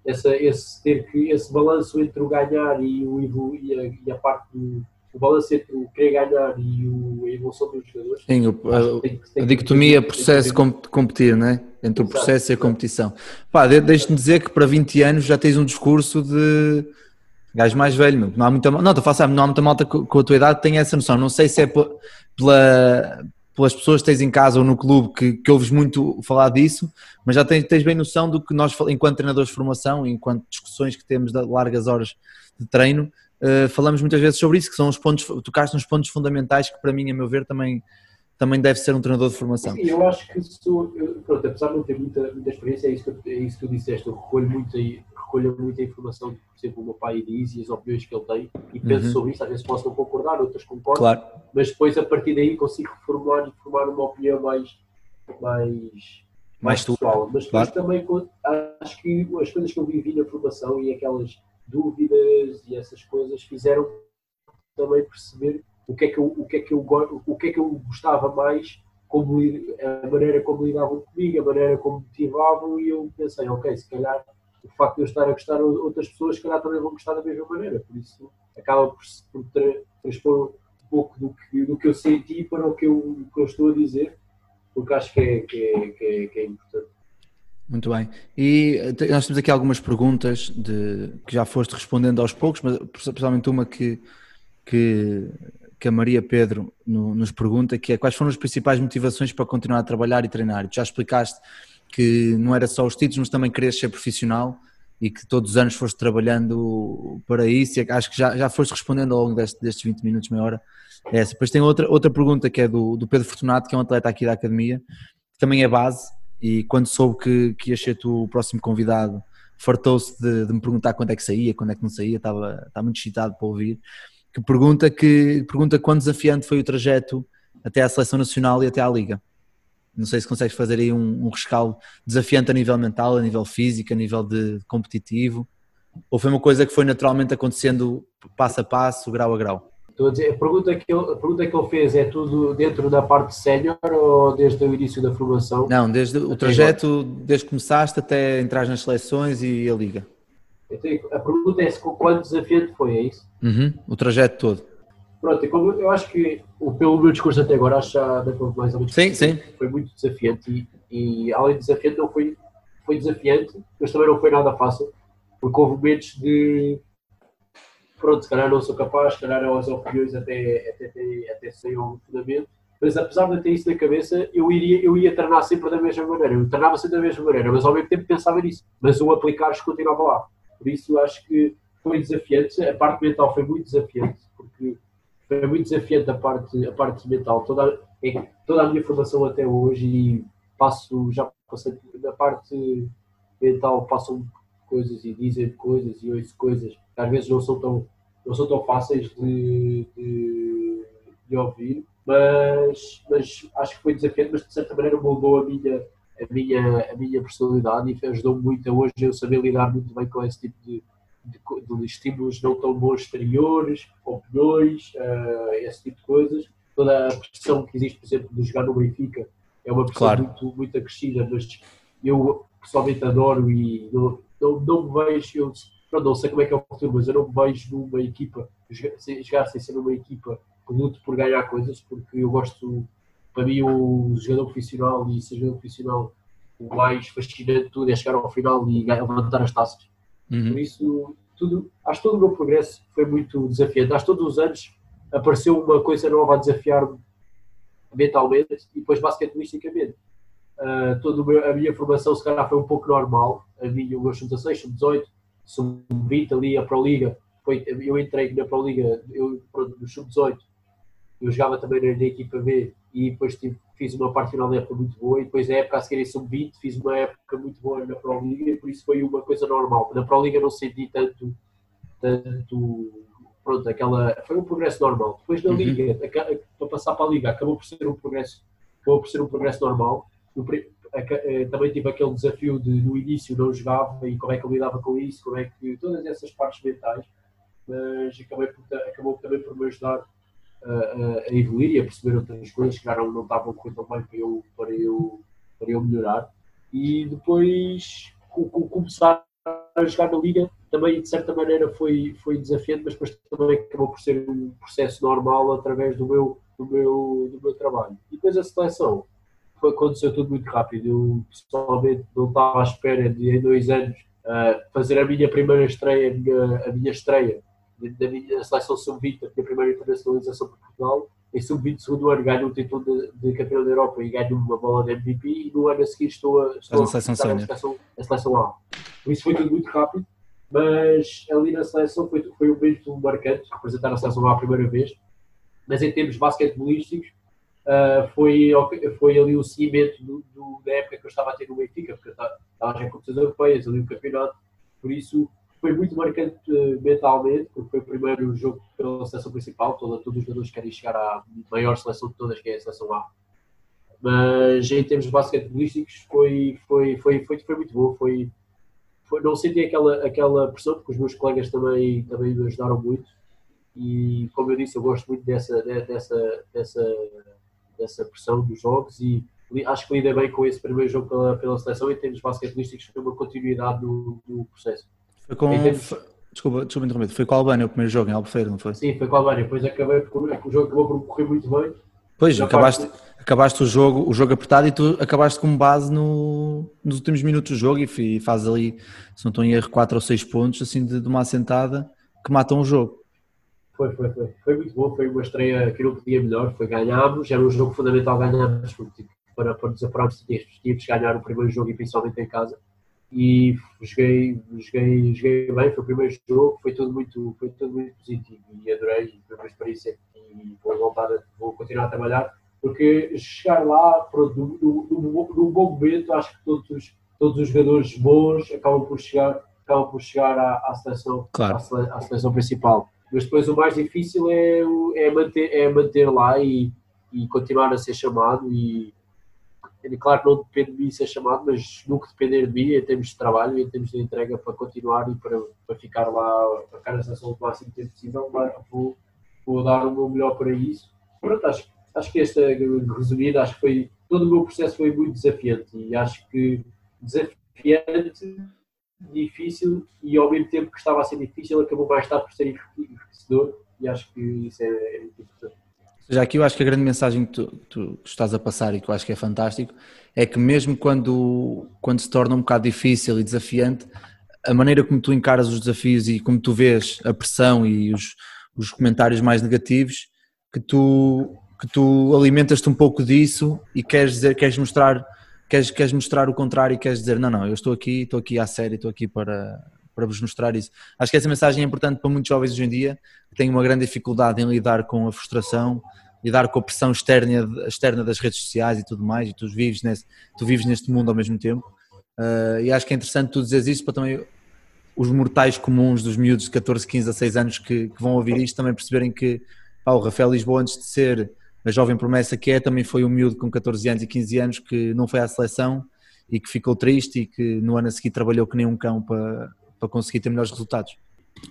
essa, esse, ter que, esse balanço entre o ganhar e, o, e, a, e a parte do o balanço entre o querer ganhar e o, a evolução dos jogadores. Sim, o- a, tem a tem dicotomia tem processo tem com competir, né? Entre o Exato, processo e a competição. Pá, de- deixa-me dizer que para 20 anos já tens um discurso de gajo mais velho, meu. Não há muita, não, não há muita malta co- com a tua idade que tem essa noção. Não sei se é pe- pela, pelas pessoas que tens em casa ou no clube que, que ouves muito falar disso, mas já tens, tens bem noção do que nós, enquanto treinadores de formação, enquanto discussões que temos de largas horas de treino, eh, falamos muitas vezes sobre isso, que são os pontos, tocaste nos pontos fundamentais que para mim, a meu ver, também, também deve ser um treinador de formação. Sim, eu acho que sou, eu- pronto, apesar de não ter muita, muita experiência, é isso, que, é isso que tu disseste, eu recolho muita, recolho muita informação, por exemplo, o meu pai diz e as opiniões que ele tem, e penso Uhum. sobre isso, às vezes posso não concordar, outras concordo, Claro, mas depois a partir daí consigo reformular e formar uma opinião mais, mais, mais tu. pessoal. Mas depois Claro. também co- acho que as coisas que eu vivi na formação e aquelas dúvidas e essas coisas fizeram também perceber o que é que eu, o que é que eu, o que é que eu gostava mais, como, a maneira como lidavam comigo, a maneira como motivavam e eu pensei, ok, se calhar o facto de eu estar a gostar outras pessoas, se calhar também vão gostar da mesma maneira, por isso acaba por, por tra- transpor um pouco do que, do que eu senti para o que eu, que eu estou a dizer, porque acho que é, que é, que é, que é importante. Muito bem. E eh, nós temos aqui algumas perguntas de, que já foste respondendo aos poucos, mas principalmente uma que, que, que a Maria Pedro no- nos pergunta, que é quais foram as principais motivações para continuar a trabalhar e treinar? Tu já explicaste que não era só os títulos, mas também querias ser profissional e que todos os anos foste trabalhando para isso acho que já, já foste respondendo ao longo deste, destes 20 minutos, meia hora. É essa. Depois tem outra, outra pergunta que é do, do Pedro Fortunato, que é um atleta aqui da Academia, que também é base e quando soube que, que ias ser tu o próximo convidado, fartou-se de, de me perguntar quando é que saía, quando é que não saía, estava, estava muito excitado para ouvir, que pergunta, que pergunta quão desafiante foi o trajeto até à Seleção Nacional e até à Liga. Não sei se consegues fazer aí um, um rescaldo desafiante a nível mental, a nível físico, a nível de competitivo, ou foi uma coisa que foi naturalmente acontecendo passo a passo, grau a grau? Estou a dizer, a pergunta, que ele, a pergunta que ele fez é tudo dentro da parte sénior ou desde o início da formação? Não, desde o trajeto, desde que começaste até entrar nas seleções e a Liga. Então, a pergunta é quanto desafiante foi, é isso? Uhum, o trajeto todo. Pronto, eu acho que, pelo meu discurso até agora, acho que mais ou menos. Sim, sim. Foi muito desafiante e, e, além de desafiante, não foi, foi desafiante, mas também não foi nada fácil, porque houve momentos de. Pronto, se calhar não sou capaz, se calhar as opiniões até, até, até, até algum fundamento, mas apesar de ter isso na cabeça, eu, iria, eu ia treinar sempre da mesma maneira. Eu treinava sempre da mesma maneira, mas ao mesmo tempo pensava nisso. Mas o aplicar continuava lá. Por isso acho que foi desafiante. A parte mental foi muito desafiante, porque foi muito desafiante a parte, a parte mental. Toda, é, toda a minha formação até hoje e passo, já passei na parte mental, passam coisas e dizem coisas e ouço coisas que às vezes não são tão, não são tão fáceis de, de, de ouvir, mas, mas acho que foi desafiante, mas de certa maneira moldou a minha, a minha, a minha personalidade e ajudou muito a hoje eu saber lidar muito bem com esse tipo de, de, de estímulos não tão bons exteriores, opiniões, eh, esse tipo de coisas. Toda a pressão que existe, por exemplo, de jogar no Benfica é uma pressão Claro. muito, muito acrescida, mas eu pessoalmente adoro e não, não, não me vejo, eu, pronto, não sei como é que é o futuro, mas eu não vejo numa equipa, jogar sem ser numa equipa que lute por ganhar coisas, porque eu gosto, para mim, o jogador profissional e ser jogador profissional, o mais fascinante de tudo é chegar ao final e levantar as taças. Uhum. Por isso, tudo, acho que todo o meu progresso foi muito desafiante. Acho que todos os anos apareceu uma coisa nova a desafiar-me mentalmente e depois basquetebolisticamente. Uh, toda a minha formação se calhar foi um pouco normal, a minha, o meu sub-16, sub-18, sub-20 ali, a Pro Liga, foi, eu entrei na Pro Liga, eu, no sub-18, eu jogava também na, na, equipa B e depois tive, fiz uma parte final da época muito boa e depois a época a seguir em sub-20 fiz uma época muito boa na Pro Liga e por isso foi uma coisa normal. Na Pro Liga não senti tanto, tanto pronto, aquela, foi um progresso normal. Depois na uhum. Liga, para passar para a Liga, acabou por ser um progresso, acabou por ser um progresso normal. Eh, também tive aquele desafio de no início não jogava e como é que eu lidava com isso, como é que todas essas partes mentais, mas acabei por, acabou também por me ajudar a, a, a evoluir e a perceber outras coisas que não, não estavam correndo tão bem para eu, para, eu, para eu melhorar. E depois começar a jogar na Liga também de certa maneira foi, foi desafiante, mas depois também acabou por ser um processo normal através do meu, do meu, do meu trabalho. E depois a seleção aconteceu tudo muito rápido. Eu pessoalmente não estava à espera de em dois anos uh, fazer a minha primeira estreia, a minha, a minha estreia da minha seleção sub-20, a minha primeira internacionalização por Portugal. Em sub-20, segundo ano, ganho um título de, de campeão da Europa e ganho uma bola de MVP. E no ano a seguir estou a, estou a, a, seleção, a, seleção, a seleção A. Por isso foi tudo muito rápido mas ali na seleção foi, foi um momento marcante, representar a seleção lá a primeira vez, mas em termos basquetebolísticos uh, foi, foi ali o seguimento do, do, da época que eu estava a ter no Benfica, porque estava já em competições europeias, ali o campeonato, por isso foi muito marcante uh, mentalmente, porque foi o primeiro jogo pela seleção principal, toda, todos os jogadores querem chegar à maior seleção de todas, que é a seleção A. Mas em termos basquetebolísticos foi, foi, foi, foi, foi muito bom, foi, foi, não senti aquela, aquela pressão, porque os meus colegas também, também me ajudaram muito. E, como eu disse, eu gosto muito dessa, dessa, dessa, dessa pressão dos jogos e acho que lidei bem com esse primeiro jogo pela, pela seleção em termos basquetebolísticos, foi uma continuidade do, do processo. Foi com. Termos... Desculpa, desculpa interromper, foi com a Albânia o primeiro jogo em Albufeira, não foi? Sim, foi com a Albânia, depois acabei, o jogo acabou por correr muito bem. Pois, acabaste, parte acabaste o jogo, o jogo apertado e tu acabaste com base no, nos últimos minutos do jogo e, e fazes ali, se não estou em erro, 4 ou 6 pontos assim de, de, uma assentada que matam o jogo. Foi, foi, foi. Foi muito bom, foi uma estreia que não podia melhor, foi ganhámos, era um jogo fundamental ganharmos, tipo, para, para nos apurarmos tínhamos ganhar o primeiro jogo e principalmente em casa. E joguei, joguei, joguei bem, foi o primeiro jogo, foi tudo muito, foi tudo muito positivo e adorei, foi uma experiência e vou voltar, vou continuar a trabalhar porque chegar lá, pronto, num bom momento, acho que todos, todos os jogadores bons acabam por chegar, acabam por chegar à, à, seleção, claro. à, à seleção principal. Mas depois o mais difícil é, é, manter, é manter lá e, e continuar a ser chamado e claro que não depende de mim ser chamado, mas nunca depender de mim em termos de trabalho e em termos de entrega para continuar e para, para ficar lá, para ficar na seleção o máximo tempo possível, vou, vou dar o meu melhor para isso. Pronto, acho acho que esta, resumida, acho que foi, todo o meu processo foi muito desafiante e acho que desafiante, difícil e ao mesmo tempo que estava a ser difícil acabou mais tarde por ser enriquecedor e acho que isso é, é importante. Seja, aqui eu acho que a grande mensagem que tu, tu, estás a passar e que eu acho que é fantástico é que mesmo quando, quando se torna um bocado difícil e desafiante, a maneira como tu encaras os desafios e como tu vês a pressão e os, os comentários mais negativos, que tu que tu alimentas-te um pouco disso e queres dizer, queres mostrar, queres, queres mostrar o contrário e queres dizer, não, não, eu estou aqui, estou aqui à série, estou aqui para, para vos mostrar isso. Acho que essa mensagem é importante para muitos jovens hoje em dia que têm uma grande dificuldade em lidar com a frustração, lidar com a pressão externa, externa das redes sociais e tudo mais, e tu vives nesse, tu vives neste mundo ao mesmo tempo. Uh, e acho que é interessante tu dizeres isso para também os mortais comuns dos miúdos de 14, 15 a 6 anos que, que vão ouvir isto também perceberem que pá, o Rafael Lisboa antes de ser a jovem promessa que é, também foi um miúdo com 14 anos e 15 anos que não foi à seleção e que ficou triste e que no ano a seguir trabalhou que nem um cão para, para conseguir ter melhores resultados.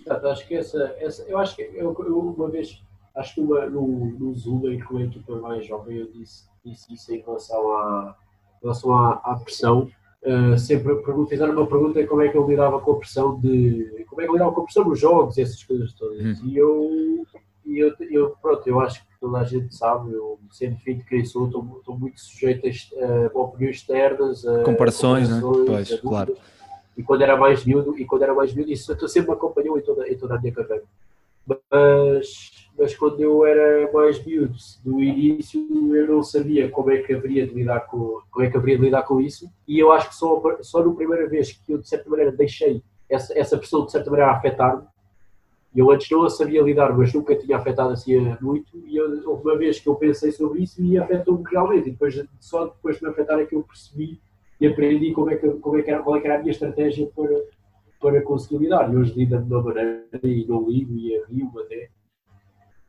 Acho que essa, essa eu acho que eu, eu uma vez, acho que uma, no, no Zula, em que uma equipa mais jovem, eu disse, disse isso em relação à, em relação à, à pressão uh, sempre fizeram uma pergunta como é que eu lidava com a pressão de. como é que eu lidava com a pressão nos jogos, essas coisas todas. Uhum. E eu, e eu, eu, pronto, eu acho que toda a gente sabe, eu sendo filho de sou, estou, estou muito sujeito a, a opiniões externas, a comparações, né? pois, claro. E quando era mais miúdo, e quando era mais miúdo, isso sempre me acompanhou em toda, em toda a minha carreira. Mas, mas quando eu era mais miúdo, do início eu não sabia como é que haveria de lidar com, como é que haveria de lidar com isso, e eu acho que só, só na primeira vez que eu, de certa maneira, deixei essa, essa pressão, de certa maneira, afetar-me, eu antes não a sabia lidar, mas nunca tinha afetado assim muito, e eu, houve uma vez que eu pensei sobre isso e afetou-me realmente, e depois, só depois de me afetar é que eu percebi e aprendi como é que, como é que era, qual é que era a minha estratégia para, para conseguir lidar. E hoje lido de uma maneira e não ligo e rio até.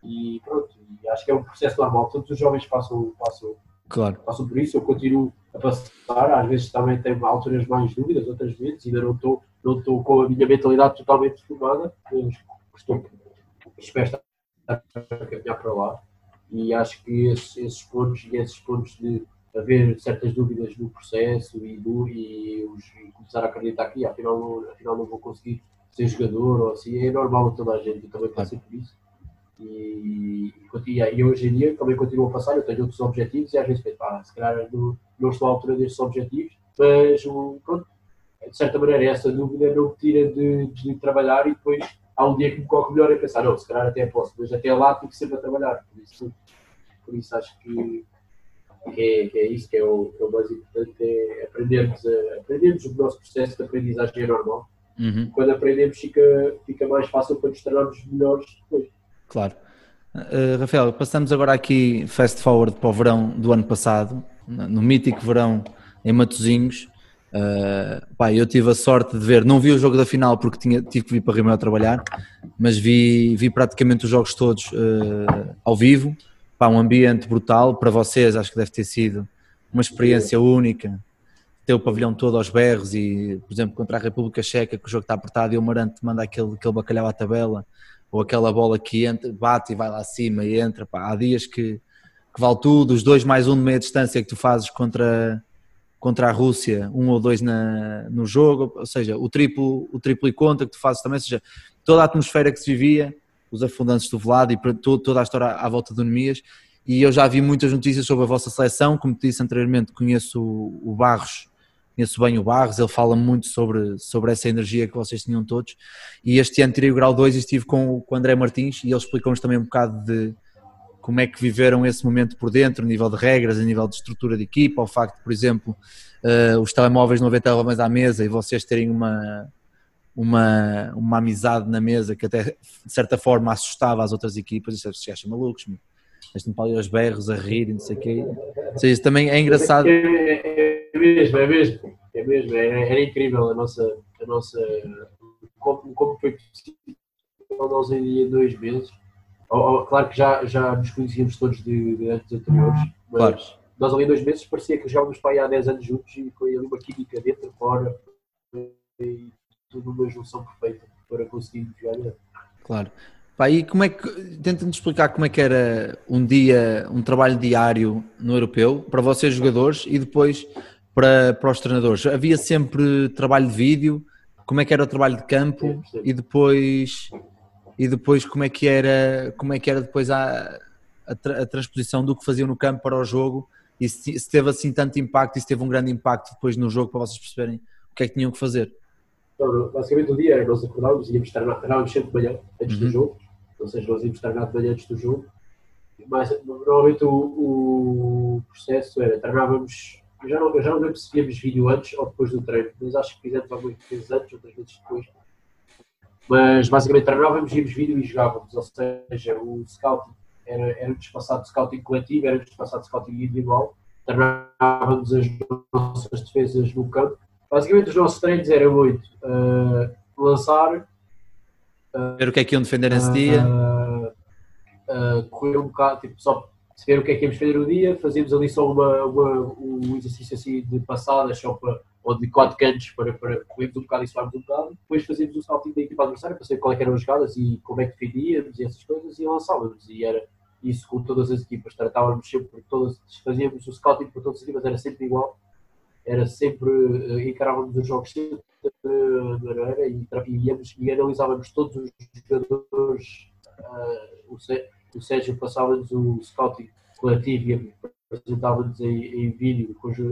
E pronto, e acho que é um processo normal. Todos os jovens passam, passam, claro. passam por isso. Eu continuo a passar. Às vezes também tenho alturas mais dúvidas, outras vezes ainda não estou, não estou com a minha mentalidade totalmente formada. Estou, espero estar a caminhar para lá. E acho que esses, esses pontos e esses pontos de haver certas dúvidas no processo e, do, e, os, e começar a acreditar que afinal não, afinal não vou conseguir ser jogador ou assim, é normal toda a gente, também passei por isso. E, e, e, hoje em dia também continuo a passar, eu tenho outros objetivos e às vezes penso, se calhar não, não estou à altura destes objetivos, mas pronto, de certa maneira essa dúvida não me tira de, de, trabalhar e depois há um dia que me corre melhor e pensar, não, se calhar até posso, mas até lá tenho que sempre a trabalhar, por isso, por isso acho que que é, que é isso que é, o, que é o mais importante, é aprendermos, a, aprendermos o nosso processo de aprendizagem é normal. Uhum. Quando aprendemos fica, fica mais fácil para nos tornarmos melhores depois. Claro. Uh, Rafael, passamos agora aqui fast forward para o verão do ano passado, no mítico verão em Matozinhos. Uh, pá, eu tive a sorte de ver, não vi o jogo da final porque tinha, tive que vir para Rio trabalhar, mas vi, vi praticamente os jogos todos uh, ao vivo pá, um ambiente brutal. Para vocês, acho que deve ter sido uma experiência única. Ter o pavilhão todo aos berros e, por exemplo, contra a República Checa, que o jogo está apertado e o Marante manda aquele, aquele bacalhau à tabela, ou aquela bola que entra, bate e vai lá acima e entra. Pá, há dias que, que vale tudo, os dois mais um de meia distância que tu fazes contra, contra a Rússia, um ou dois na, no jogo, ou seja, o triplo, o triplo e conta que tu fazes também, ou seja, toda a atmosfera que se vivia os afundantes do Velado e toda a história à volta do Nemias. E eu já vi muitas notícias sobre a vossa seleção, como te disse anteriormente, conheço o Barros, conheço bem o Barros, ele fala muito sobre, sobre essa energia que vocês tinham todos. E este ano tirei o grau 2 e estive com, com o André Martins e ele explicou-nos também um bocado de como é que viveram esse momento por dentro, a nível de regras, a nível de estrutura de equipa, o facto, por exemplo, uh, os telemóveis não haver telemóveis à mesa e vocês terem uma, uma, uma amizade na mesa que até de certa forma assustava as outras equipas, e se acham malucos, estão para aos berros a rir e não sei o quê. Ou seja, também é engraçado. É, é, é, mesmo, é mesmo, é mesmo, era incrível a nossa, a nossa como, como foi possível nós em dois meses. Claro que já, já nos conhecíamos todos de, de anos anteriores, mas claro. nós ali dois meses parecia que jogávamos para aí há 10 anos juntos e foi ali uma química dentro, fora. E tudo uma junção perfeita para conseguir jogar. Claro. Pá, e como é que, tenta-nos explicar como é que era um dia, um trabalho diário no europeu, para vocês jogadores e depois para, para os treinadores. Havia sempre trabalho de vídeo, como é que era o trabalho de campo e depois e depois como é que era como é que era depois a, a, a, transposição do que faziam no campo para o jogo e se, se teve assim tanto impacto e se teve um grande impacto depois no jogo para vocês perceberem o que é que tinham que fazer. Então, basicamente o dia era nós acordávamos, íamos treinar, treinávamos sempre de manhã, antes uhum. do jogo, ou seja, nós íamos treinar de manhã antes do jogo, mas normalmente o, o processo era, treinávamos, eu já não, eu já não lembro se víamos vídeo antes ou depois do treino, mas acho que fizemos algumas vezes antes, outras vezes depois, mas basicamente treinávamos, íamos vídeo e jogávamos, ou seja, o scouting era, era espaçado de scouting coletivo, era espaçado de scouting individual, treinávamos as nossas defesas no campo, Basicamente, os nossos treinos eram muito uh, lançar, uh, ver o que é que iam defender nesse dia, uh, correr um bocado, tipo, só ver o que é que íamos defender o dia, fazíamos ali só uma, uma, um exercício assim de passadas, só para, ou de quatro cantos para, para corrermos um bocado e suarmos um bocado. Depois fazíamos o scouting da equipa adversária para saber qual é eram as jogadas e como é que defendíamos e essas coisas e lançávamos. E era isso com todas as equipas, tratávamos sempre, todas, fazíamos o scouting por todas as equipas, era sempre igual era sempre, uh, encarávamos os jogos sempre da maneira e, íamos, e analisávamos todos os jogadores. Uh, o, o Sérgio passava-nos o scouting coletivo e apresentava-nos em, em vídeo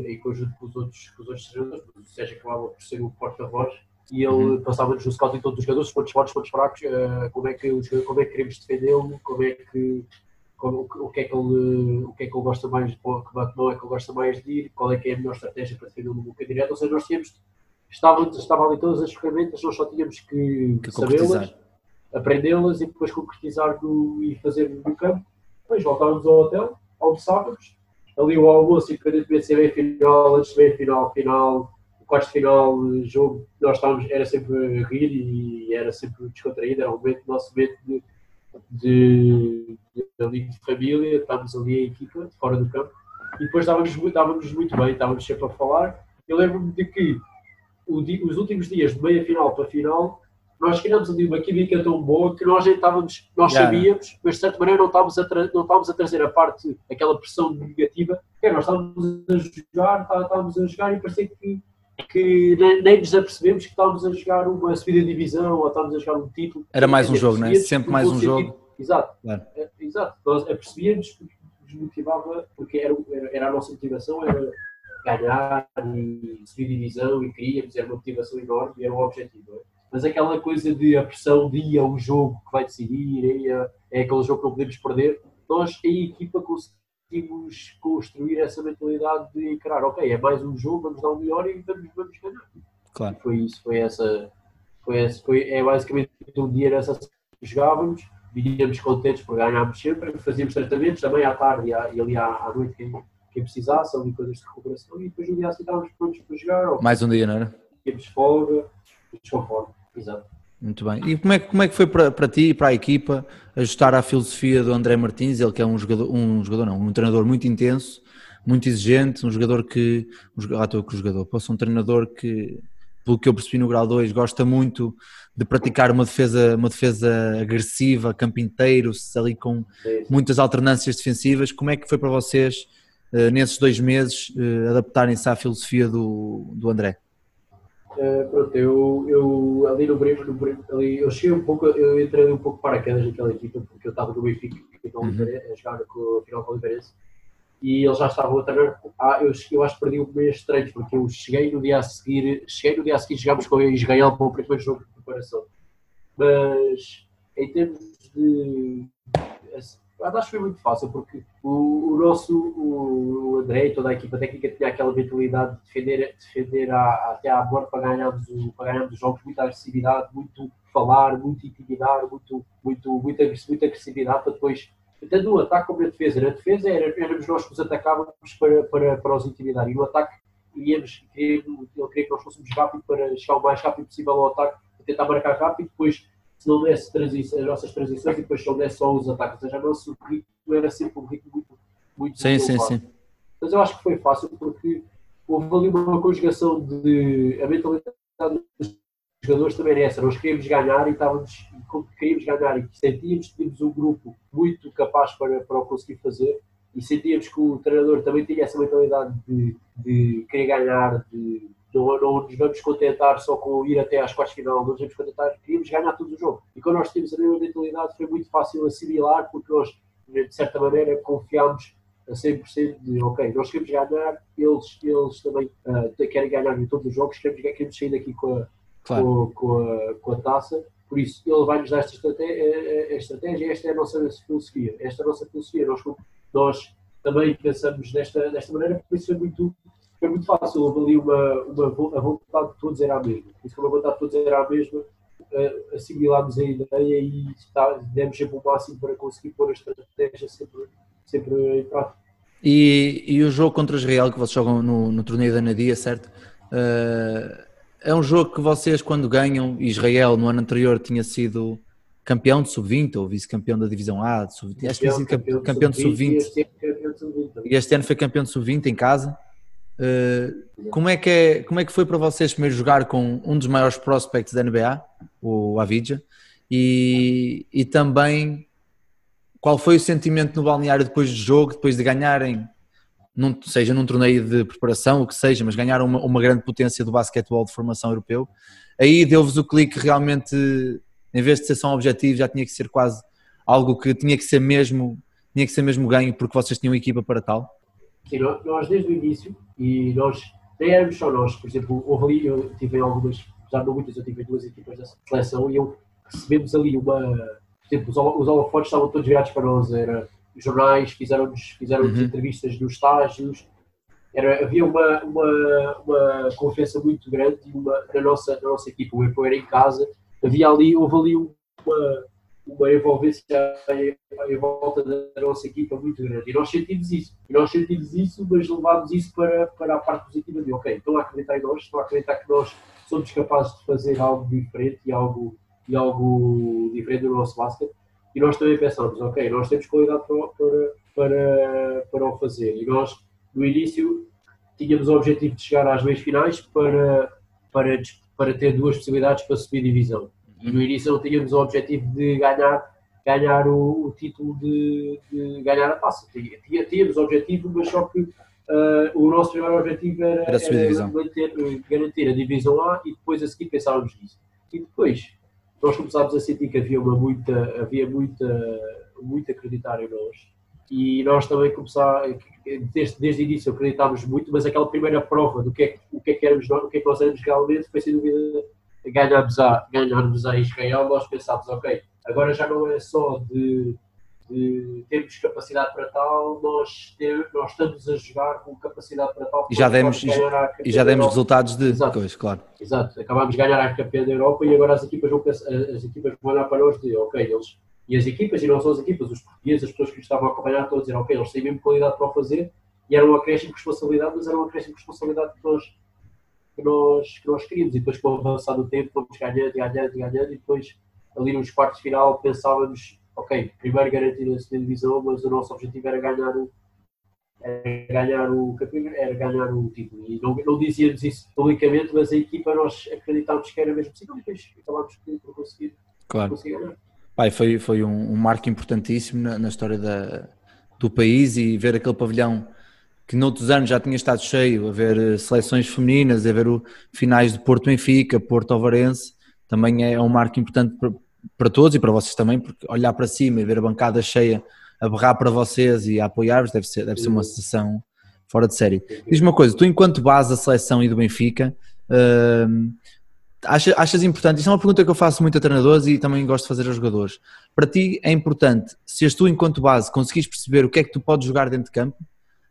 em conjunto com os outros, com os outros jogadores. O Sérgio acabava por ser o porta-voz e ele uhum. passava-nos o scouting todos os jogadores, pontos fortes, pontos fracos, uh, como, é que, como é que queremos defendê-lo, como é que como, o, que é que ele, o que é que ele gosta mais, que mão é que ele gosta mais de ir, qual é que é a melhor estratégia para defender o boca direto, ou seja, nós tínhamos, estavam, estavam ali todas as ferramentas, nós só tínhamos que, que sabê-las, aprendê-las e depois concretizar no, e fazer no campo. Depois voltávamos ao hotel, almoçávamos, ali o almoço, independentemente de ser bem final, antes de bem final, final, quarto final, jogo, nós estávamos, era sempre a rir e era sempre descontraído, era um momento, nosso momento de de, de, de família, estávamos ali a equipa, fora do campo, e depois estávamos, estávamos muito bem, estávamos sempre a falar. Eu lembro-me de que o, os últimos dias de meia final para final, nós criámos ali uma química tão boa que nós estávamos, nós yeah. sabíamos, mas de certa maneira não estávamos, a não estávamos a trazer a parte, aquela pressão negativa, que nós estávamos a jogar, estávamos a jogar e parecia que que nem, nem nos apercebemos que estávamos a jogar uma subida de divisão ou estávamos a jogar um título. Era mais um jogo, não é? Sempre mais um jogo. Exato. Claro. É, exato. Nós apercebíamos que nos motivava, porque era, era, era, a nossa motivação, era ganhar e subir divisão e queríamos, era uma motivação enorme e era um objetivo. É? Mas aquela coisa de a pressão de é o jogo que vai decidir, é, é aquele jogo que não podemos perder, nós, a equipa, conseguimos construir essa mentalidade de encarar, ok, é mais um jogo, vamos dar o melhor e vamos, vamos ganhar. Claro. E foi isso, foi essa, foi essa, foi, é basicamente um dia nessa que jogávamos, víamos contentes por ganharmos sempre, fazíamos tratamentos também à tarde e, ali à, à noite quem, quem precisasse, ali coisas de recuperação e depois no dia assim estávamos prontos para jogar. Ou, mais um dia, não era? Tínhamos folga, desconforme, exato. Muito bem. E como é, como é que foi para, para ti e para a equipa ajustar à filosofia do André Martins, ele que é um jogador, um jogador não, um treinador muito intenso, muito exigente, um jogador que, um, ah, estou com o jogador, posso um treinador que, pelo que eu percebi no grau 2, gosta muito de praticar uma defesa, uma defesa agressiva, campo inteiro, ali com muitas alternâncias defensivas. Como é que foi para vocês, uh, nesses dois meses, uh, adaptarem-se à filosofia do, do André? Uh, pronto, eu, eu ali no Brimo, ali, eu cheguei um pouco, eu entrei um pouco para paraquedas naquela equipa, porque eu estava no Benfica, então, uhum. a jogar com o final com o Oliveirense, e eles já estavam a treinar. Ah, eu, eu acho que perdi um mês de treinos, porque eu cheguei no dia a seguir, cheguei no dia a seguir, jogámos com Israel para o primeiro jogo de preparação. Mas em termos de acho que foi muito fácil, porque o, o nosso, o André e toda a equipa técnica tinha aquela mentalidade de defender, defender a, até à morte para ganharmos, o, para ganharmos os jogos, muita agressividade, muito falar, muito intimidar, muito, muito, muita, muita agressividade para depois, tanto no ataque como na defesa. Na defesa era, éramos nós que os atacávamos para, para, para os intimidar e no ataque íamos, ele queria que nós fôssemos rápido para chegar o mais rápido possível ao ataque, tentar marcar rápido, depois se não desse as nossas transições e depois se não desse só os ataques. Ou seja, o nosso ritmo era sempre um ritmo muito, muito sim, sim, sim. Mas eu acho que foi fácil porque houve ali uma conjugação de. A mentalidade dos jogadores também era essa. Nós queríamos ganhar e estávamos. Como queríamos ganhar e sentíamos que tínhamos um grupo muito capaz para, para o conseguir fazer e sentíamos que o treinador também tinha essa mentalidade de, de querer ganhar, de não, não nos vamos contentar só com ir até às quartas final, não nos vamos contentar, queríamos ganhar todo o jogo. E quando nós tínhamos a mesma mentalidade foi muito fácil assimilar, porque nós, de certa maneira, confiámos a 100% de, ok, nós queremos ganhar, eles, eles também uh, querem ganhar em todos os jogos, queremos, queremos sair daqui com a, claro. com, com, a, com a taça, por isso ele vai nos dar esta estratégia, a estratégia, esta é a nossa filosofia, esta é a nossa filosofia, nós, nós também pensamos desta, desta maneira, por isso é muito foi muito fácil, houve ali uma, uma, a vontade de todos era a mesma. Por isso que a vontade de todos era a mesma, uh, assimilámos a ideia e está, demos sempre o máximo para conseguir pôr a estratégia sempre, sempre em prática. E, e o jogo contra Israel que vocês jogam no, no torneio da Nadia, certo? Uh, é um jogo que vocês, quando ganham, Israel no ano anterior tinha sido campeão de sub-20 ou vice-campeão da divisão A, de sub-20, acho que tinha sido campeão, campeão de sub-20. Sub e este ano foi campeão de sub-20 em casa. Uh, como, é que é, como é que foi para vocês primeiro jogar com um dos maiores prospects da NBA, o Avidja, e, e também qual foi o sentimento no balneário depois do jogo, depois de ganharem num, seja num torneio de preparação, o que seja, mas ganharam uma, uma grande potência do basquetebol de formação europeu. Aí deu-vos o clique realmente, em vez de ser só um objetivo, já tinha que ser quase algo que tinha que ser mesmo, tinha que ser mesmo ganho porque vocês tinham equipa para tal? Sim, nós desde o início, e nós nem éramos só nós, por exemplo, houve ali, eu tive algumas, já não muitas, eu tive duas equipas da seleção e eu recebemos ali uma, por exemplo, os, os holofotes estavam todos virados para nós, era jornais, fizeram-nos fizeram uhum. entrevistas nos estágios, era, havia uma, uma, uma confiança muito grande uma, na, nossa, na nossa equipa, o Epo era em casa, havia ali, houve ali uma, uma envolvência em volta da nossa equipa muito grande. E nós sentimos isso. E nós sentimos isso, mas levámos isso para, para a parte positiva de, ok, estão a acreditar em nós, estão a acreditar que nós somos capazes de fazer algo diferente e algo, e algo diferente no nosso basquete. E nós também pensamos, ok, nós temos qualidade para, para, para, para o fazer. E nós, no início, tínhamos o objetivo de chegar às meias finais para, para, para ter duas possibilidades para subir divisão no início não tínhamos o objetivo de ganhar, ganhar o, o título de, de, ganhar a taça. Tínhamos o objetivo, mas só que uh, o nosso primeiro objetivo era, era, era manter, garantir a divisão A e depois a seguir pensávamos nisso. E depois nós começámos a sentir que havia uma muita, havia muita, muito acreditar em nós e nós também começámos, desde, desde o início acreditámos muito, mas aquela primeira prova do que é, o que é que éramos nós, o que é que nós éramos realmente foi sem dúvida ganharmos a, ganharmos a Israel, nós pensámos, ok, agora já não é só de, de termos capacidade para tal, nós, ter, nós estamos a jogar com capacidade para tal. E já demos, e já demos resultados de Exato. coisas, claro. Exato, acabámos de ganhar a campeã da Europa e agora as equipas vão, as equipas vão olhar para nós e dizer, ok, eles, e as equipas, e não só as equipas, os portugueses, as pessoas que estavam a acompanhar, estão a dizer, ok, eles têm mesmo qualidade para o fazer, e era um acréscimo de responsabilidade, mas era um acréscimo de responsabilidade que nós que nós, que nós queríamos. E depois, com o avançar do tempo, fomos ganhando, ganhando, ganhando. E depois, ali nos quartos final, pensávamos: ok, primeiro garantir a segunda divisão, mas o nosso objetivo era ganhar o, era ganhar o campeonato, era ganhar o título. E não, não dizíamos isso publicamente, mas a equipa nós acreditávamos que era mesmo possível e depois acabámos por conseguir, claro. conseguir ganhar. Pai, foi, foi um, um marco importantíssimo na, na história da, do país e ver aquele pavilhão que noutros anos já tinha estado cheio, a ver eh, seleções femininas, a ver o finais de Porto Benfica, Porto Alvarense, também é um marco importante para, para todos e para vocês também, porque olhar para cima e ver a bancada cheia a berrar para vocês e a apoiar-vos deve ser, deve ser uma sensação fora de série. Diz uma coisa, tu enquanto base da seleção e do Benfica, uh, achas, achas importante, isto é uma pergunta que eu faço muito a treinadores e também gosto de fazer aos jogadores, para ti é importante, se és tu enquanto base conseguires perceber o que é que tu podes jogar dentro de campo,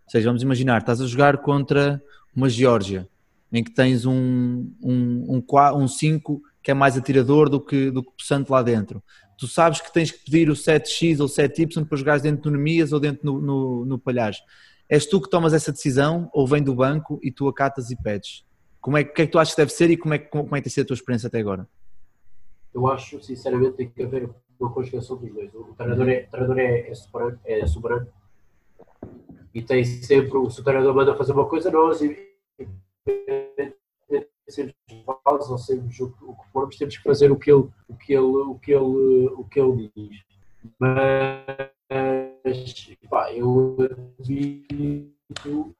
ou seja, vamos imaginar, estás a jogar contra uma Geórgia, em que tens um 5 um, um, um cinco que é mais atirador do que, do que possante lá dentro. Tu sabes que tens que pedir o 7x ou 7y para jogares dentro do Nemias ou dentro no, no, no Palhares. És tu que tomas essa decisão ou vem do banco e tu acatas e pedes? Como é, que é que tu achas que deve ser e como é, como é que tem sido a tua experiência até agora? Eu acho, sinceramente, tem que haver uma conjugação dos dois. O treinador é, o treinador é, é, soberano, é soberano e tem sempre, o treinador manda fazer uma coisa, nós, sermos vales ou sermos o, que formos, temos que fazer o que ele, o que ele, o que ele, o que ele diz. Mas, pá, eu acredito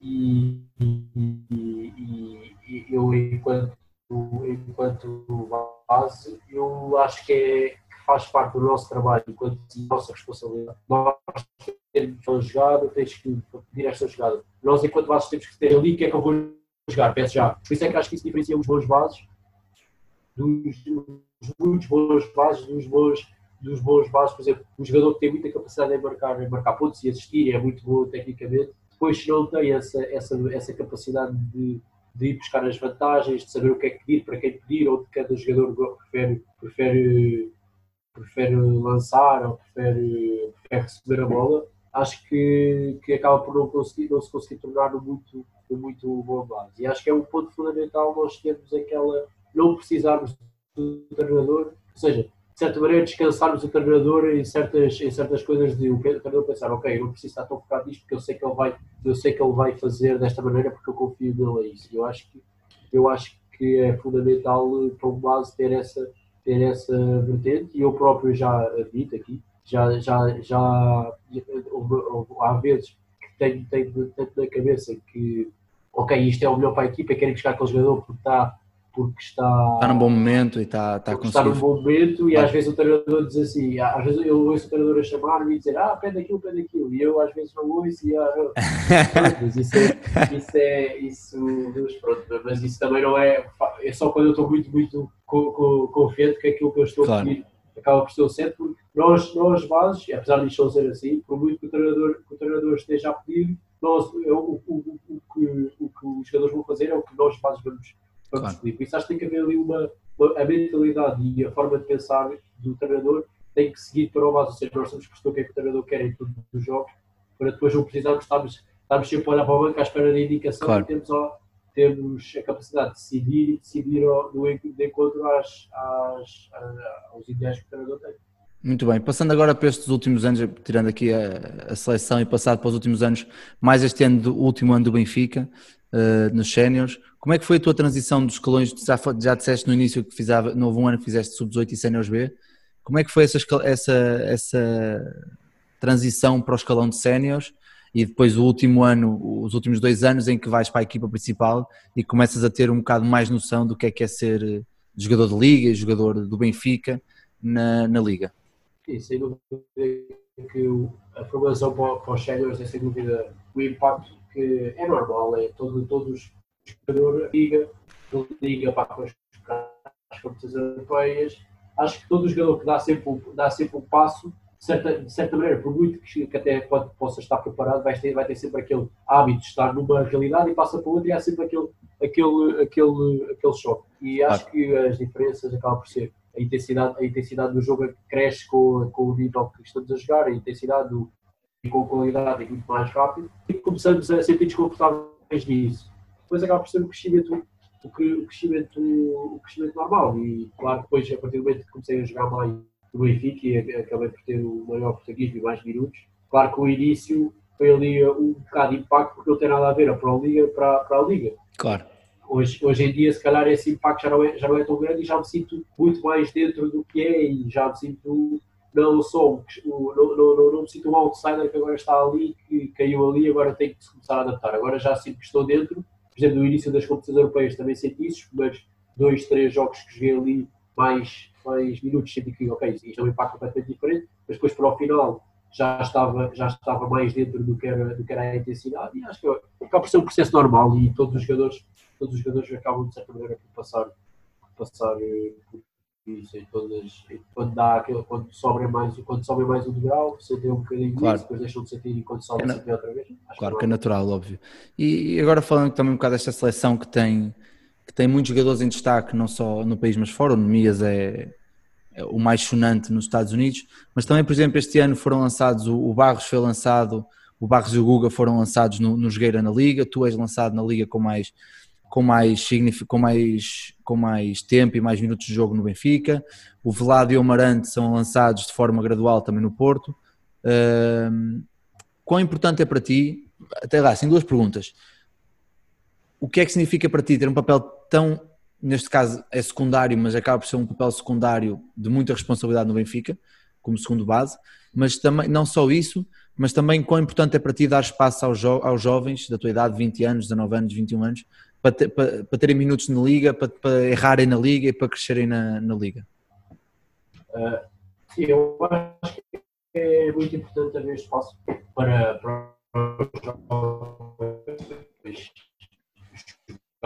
e, e, e, eu, enquanto, enquanto base, eu acho que, é, faz parte do nosso trabalho, enquanto nossa responsabilidade. Nós temos uma jogada, tens que pedir esta jogada. Nós, enquanto bases, temos que ter ali o que é que eu vou jogar, peço já. Por isso é que acho que isso diferencia os bons bases dos, dos muitos bons bases dos bons, dos bons bases. Por exemplo, um jogador que tem muita capacidade em marcar, em marcar pontos e assistir, é muito bom tecnicamente. Depois, se não tem essa, essa, essa capacidade de, de ir buscar as vantagens, de saber o que é que pedir, para quem pedir, ou de cada jogador prefere, prefere, prefere lançar ou prefere, prefere receber a bola, acho que, que acaba por não, conseguir, não se conseguir tornar muito, muito boa base. E acho que é um ponto fundamental nós termos aquela. não precisarmos do treinador, ou seja, de certa maneira descansarmos o treinador em certas, em certas coisas de o treinador pensar, ok, eu não preciso estar tão focado nisto porque eu sei que ele vai, eu sei que ele vai fazer desta maneira porque eu confio nele a isso. Eu acho que, eu acho que é fundamental para o base ter essa, ter essa vertente e eu próprio já admito aqui já, já, já há vezes tenho, tenho tanto na cabeça que, ok, isto é o melhor para a equipa, quero buscar aquele jogador porque está porque está, está num bom momento e está, está a conseguir. Está num bom momento e às vezes o treinador diz assim, às vezes eu ouço o treinador a chamar-me e dizer, ah, pede aquilo, pede aquilo, e eu às vezes não ouço e ah, mas isso é, isso é, isso, pronto, mas isso também não é, é só quando eu estou muito, muito confiante que aquilo que eu estou claro. a pedir acaba por ser o certo, porque nós, nós bases, apesar de isto ser assim, por muito que o treinador, que o treinador esteja a pedir, nós, eu, o, o, o, que, o que os jogadores vão fazer é o que nós bases vamos Vamos claro. Por isso acho que tem que haver ali uma, uma, a mentalidade e a forma de pensar do treinador tem que seguir para o base, ou seja, nós temos que perceber o que é que o treinador quer em todos os jogos, para depois não precisarmos, estamos, estamos sempre a olhar para o banco à espera da indicação claro. e temos, ó, temos a capacidade de decidir decidir no, de encontro às, às, aos ideais que o treinador tem. Muito bem, passando agora para estes últimos anos, tirando aqui a, a seleção e passado para os últimos anos, mais este ano, do último ano do Benfica, uh, nos séniores, como é que foi a tua transição dos escalões? Já, já disseste no início que fizava, no houve um ano que fizeste sub-18 e séniores B. Como é que foi essa, essa, essa transição para o escalão de séniores e depois o último ano, os últimos dois anos em que vais para a equipa principal e começas a ter um bocado mais noção do que é que é ser eh, jogador de liga, jogador do Benfica na, na liga? Sim, sem dúvida que a formação para, para os séniores é sem dúvida o impacto que é normal, é todo, todos jogador liga, liga para as, competições europeias. Acho que todo jogador que dá sempre, dá sempre um passo, certa, de certa maneira, por muito que, que até pode, possa estar preparado, vai ter, vai ter sempre aquele hábito de estar numa realidade e passa para outra e há sempre aquele, aquele, aquele, aquele choque. E acho que as diferenças acabam por ser a intensidade, a intensidade do jogo cresce com, com o nível que estamos a jogar, a intensidade do, e com qualidade é muito mais rápido e começamos a sentir desconfortáveis nisso depois acaba por ser o crescimento, o, crescimento, o crescimento normal. E claro, depois, a partir do momento que comecei a jogar mais no Benfica e acabei por ter o maior protagonismo e mais minutos, claro que o início foi ali um bocado de impacto porque não tem nada a ver a Pro Liga para, para a Liga. Claro. Hoje, hoje em dia, se calhar, esse impacto já não, é, já não é tão grande e já me sinto muito mais dentro do que é e já me sinto não sou não, não, não, não me sinto um outsider que agora está ali, que caiu ali agora tenho que começar a adaptar. Agora já sinto que estou dentro por exemplo, no início das competições europeias também senti isso, mas dois, três jogos que joguei ali mais, mais minutos, senti que, ok, isto é um impacto completamente diferente, mas depois para o final já estava, já estava mais dentro do que era, do que era a intensidade e acho que acaba por ser um processo normal e todos os jogadores, todos os jogadores acabam de certa maneira por passar, passar eh, por isso em todas, quando, dá aquele, quando, sobem mais, quando sobem mais um degrau, sentem um bocadinho claro. depois deixam de sentir e quando sobem é sentem outra vez. claro que é natural, óbvio. E, agora falando também um bocado desta seleção que tem, que tem muitos jogadores em destaque, não só no país, mas fora, o Nemias é, é o mais sonante nos Estados Unidos, mas também, por exemplo, este ano foram lançados, o, Barros foi lançado, o Barros e o Guga foram lançados no, no Jogueira na Liga, tu és lançado na Liga com mais com mais, com, mais, com mais tempo e mais minutos de jogo no Benfica. O Velado e o Amarante são lançados de forma gradual também no Porto. Uh, quão importante é para ti, até lá, assim, duas perguntas. O que é que significa para ti ter um papel tão, neste caso é secundário, mas acaba por ser um papel secundário de muita responsabilidade no Benfica, como segundo base, mas também, não só isso, mas também quão importante é para ti dar espaço aos, jo aos jovens da tua idade, 20 anos, 19 anos, 21 anos, para, ter, para, para terem minutos na liga, para, para, errarem na liga e para crescerem na, na liga? Uh, eu acho que é muito importante haver espaço para, para os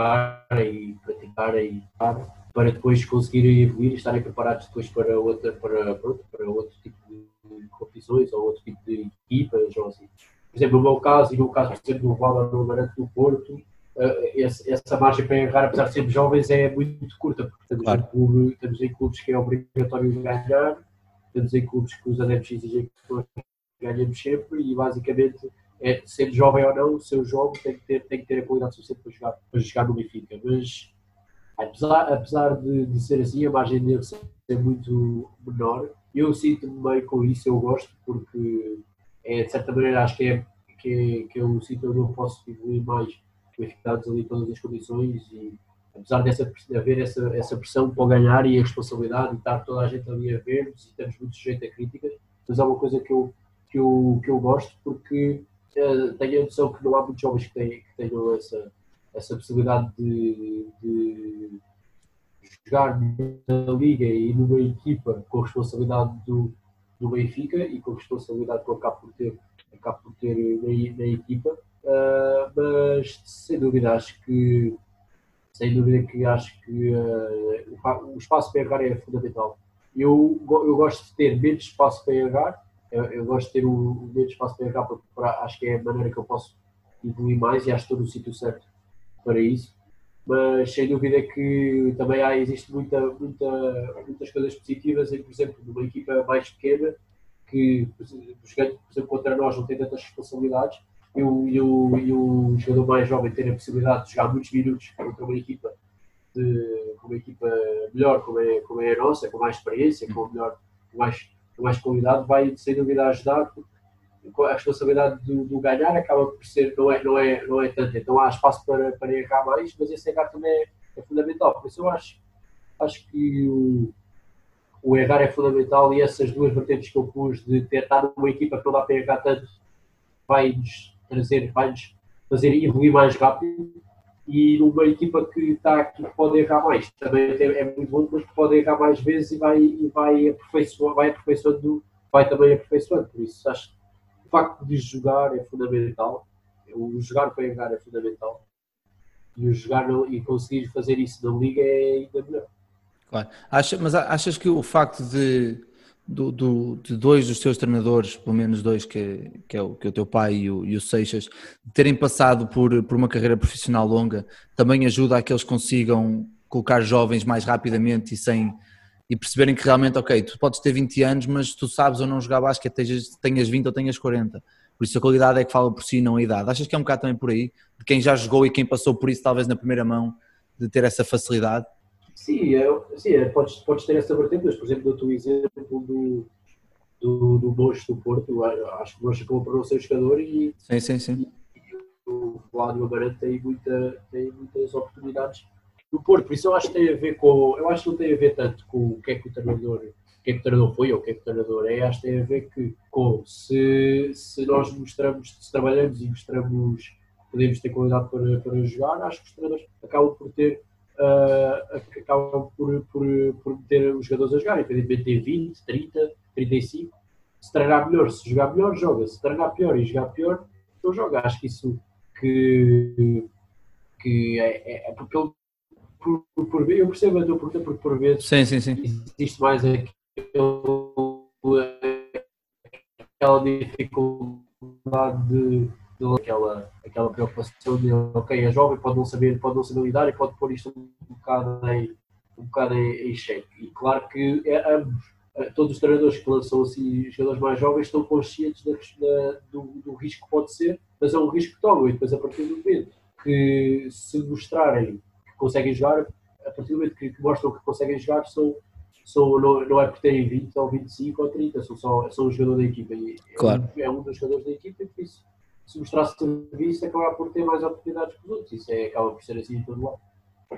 jogar e praticar e para depois conseguirem evoluir e estarem preparados depois para, outra, para, para outro tipo de competições ou outro tipo de equipas ou assim. Por exemplo, no meu caso e no caso, por exemplo, do Valor no Garante do Porto, eh, essa margem para errar, apesar de sermos jovens, é muito curta, porque estamos, claro. em clube, estamos em clubes que é obrigatório ganhar, estamos em clubes que os adeptos exigem que ganhamos sempre e basicamente é, sendo jovem ou não, o seu jogo tem que ter, tem que ter a qualidade suficiente para jogar, para jogar no Benfica. Mas apesar, apesar de, de ser assim, a margem deve ser muito menor. Eu sinto-me bem com isso, eu gosto, porque é, de certa maneira acho que é, que, é, que é um sítio onde eu posso evoluir mais verificados ali todas as condições e apesar dessa, de haver essa, essa pressão para ganhar e a responsabilidade de estar toda a gente ali a ver e estamos muito sujeitos a críticas, mas é uma coisa que eu, que eu, que eu gosto porque tenho a noção que não há muitos jovens que, têm, que tenham essa, essa possibilidade de, de jogar na liga e numa equipa com a responsabilidade do, do Benfica e com a responsabilidade que acabo por ter, acabo por ter na, na equipa. Uh, mas sem dúvida acho que sem dúvida que acho que uh, o espaço para errar é fundamental. Eu, eu gosto de ter menos espaço para errar, eu, eu gosto de ter o, o menos espaço para errar, porque para, acho que é a maneira que eu posso evoluir mais e acho que estou no sítio certo para isso. Mas sem dúvida que também há, existe muita, muita, muitas coisas positivas em, por exemplo, numa equipa mais pequena, que, por exemplo, contra nós não tem tantas responsabilidades, e o, e, o, e jogador mais jovem ter a possibilidade de jogar muitos minutos contra uma equipa de, uma equipa melhor como é, como é a nossa, com mais experiência, com, melhor, com, mais, mais qualidade, vai sem dúvida ajudar, a responsabilidade do, do, ganhar acaba por ser, não é, não é, não é tanto, então há espaço para, para errar mais, mas esse errar também é, é fundamental, por isso eu acho, acho que o, o errar é fundamental e essas duas vertentes que eu pus de ter estado numa equipa que não dá para errar tanto vai-nos trazer, vai-nos fazer evoluir mais rápido e numa equipa que está aqui pode errar mais também é muito bom mas pode errar mais vezes e vai, e vai aperfeiçoando, vai aperfeiçoando, vai também aperfeiçoando, por isso acho que o facto de jogar é fundamental, o jogar para errar é fundamental e o jogar e conseguir fazer isso na liga é ainda melhor. Claro. Acha, mas achas que o facto de do, do, de dois dos teus treinadores, pelo menos dois, que, que, é, o, que é o teu pai e o, e o Seixas, terem passado por, por uma carreira profissional longa, também ajuda a que eles consigam colocar jovens mais rapidamente e sem e perceberem que realmente, ok, tu podes ter 20 anos, mas tu sabes ou não jogar basquete, tenhas, tenhas 20 ou tenhas 40. Por isso a qualidade é que fala por si, não a idade. Achas que é um bocado também por aí? De quem já jogou e quem passou por isso, talvez na primeira mão, de ter essa facilidade? Sim, é, sim é, podes, podes ter essa vertente, mas, por exemplo, dou-te o exemplo do, do, do Bosch do Porto. Acho que o Bosch acabou por não ser jogador e, sim, sim, sim. e o Flávio Amarante tem, muita, tem muitas oportunidades no Porto. Por isso eu acho que tem a ver com. Eu acho que não tem a ver tanto com o que é que o treinador, o que é que o treinador foi ou o que é que o treinador é. Acho que tem a ver que, com se, se nós mostramos, se trabalhamos e mostramos podemos ter qualidade para, para jogar, acho que os treinadores acabam por ter uh, acabam por, por, por ter os jogadores a jogar, independentemente de ter 20, 30, 35. Se treinar melhor, se jogar melhor, joga. Se treinar pior e jogar pior, não joga. Acho que isso que, que é, é, é ele, por, por, eu percebo a tua pergunta porque por vezes sim, sim, sim. existe mais aquele, aquela dificuldade de aquela, aquela preocupação de, ok, é jovem, pode não saber, pode não saber lidar e pode pôr isto um bocado em, um bocado em, em xeque. E claro que é, ambos, eh, todos os treinadores que lançam assim, jogadores mais jovens estão conscientes da, da, do, do, risco que pode ser, mas é um risco que tomam e depois a partir do momento que se mostrarem que conseguem jogar, a partir do momento que, que mostram que conseguem jogar, são, são, não, não é por terem 20 ou 25 ou 30, são, só, são um jogador da equipa. E claro. é, um, é um dos jogadores da equipa e por isso se mostrasse serviço, acaba por ter mais oportunidades que os outros. Isso é, acaba por ser assim em todo lado.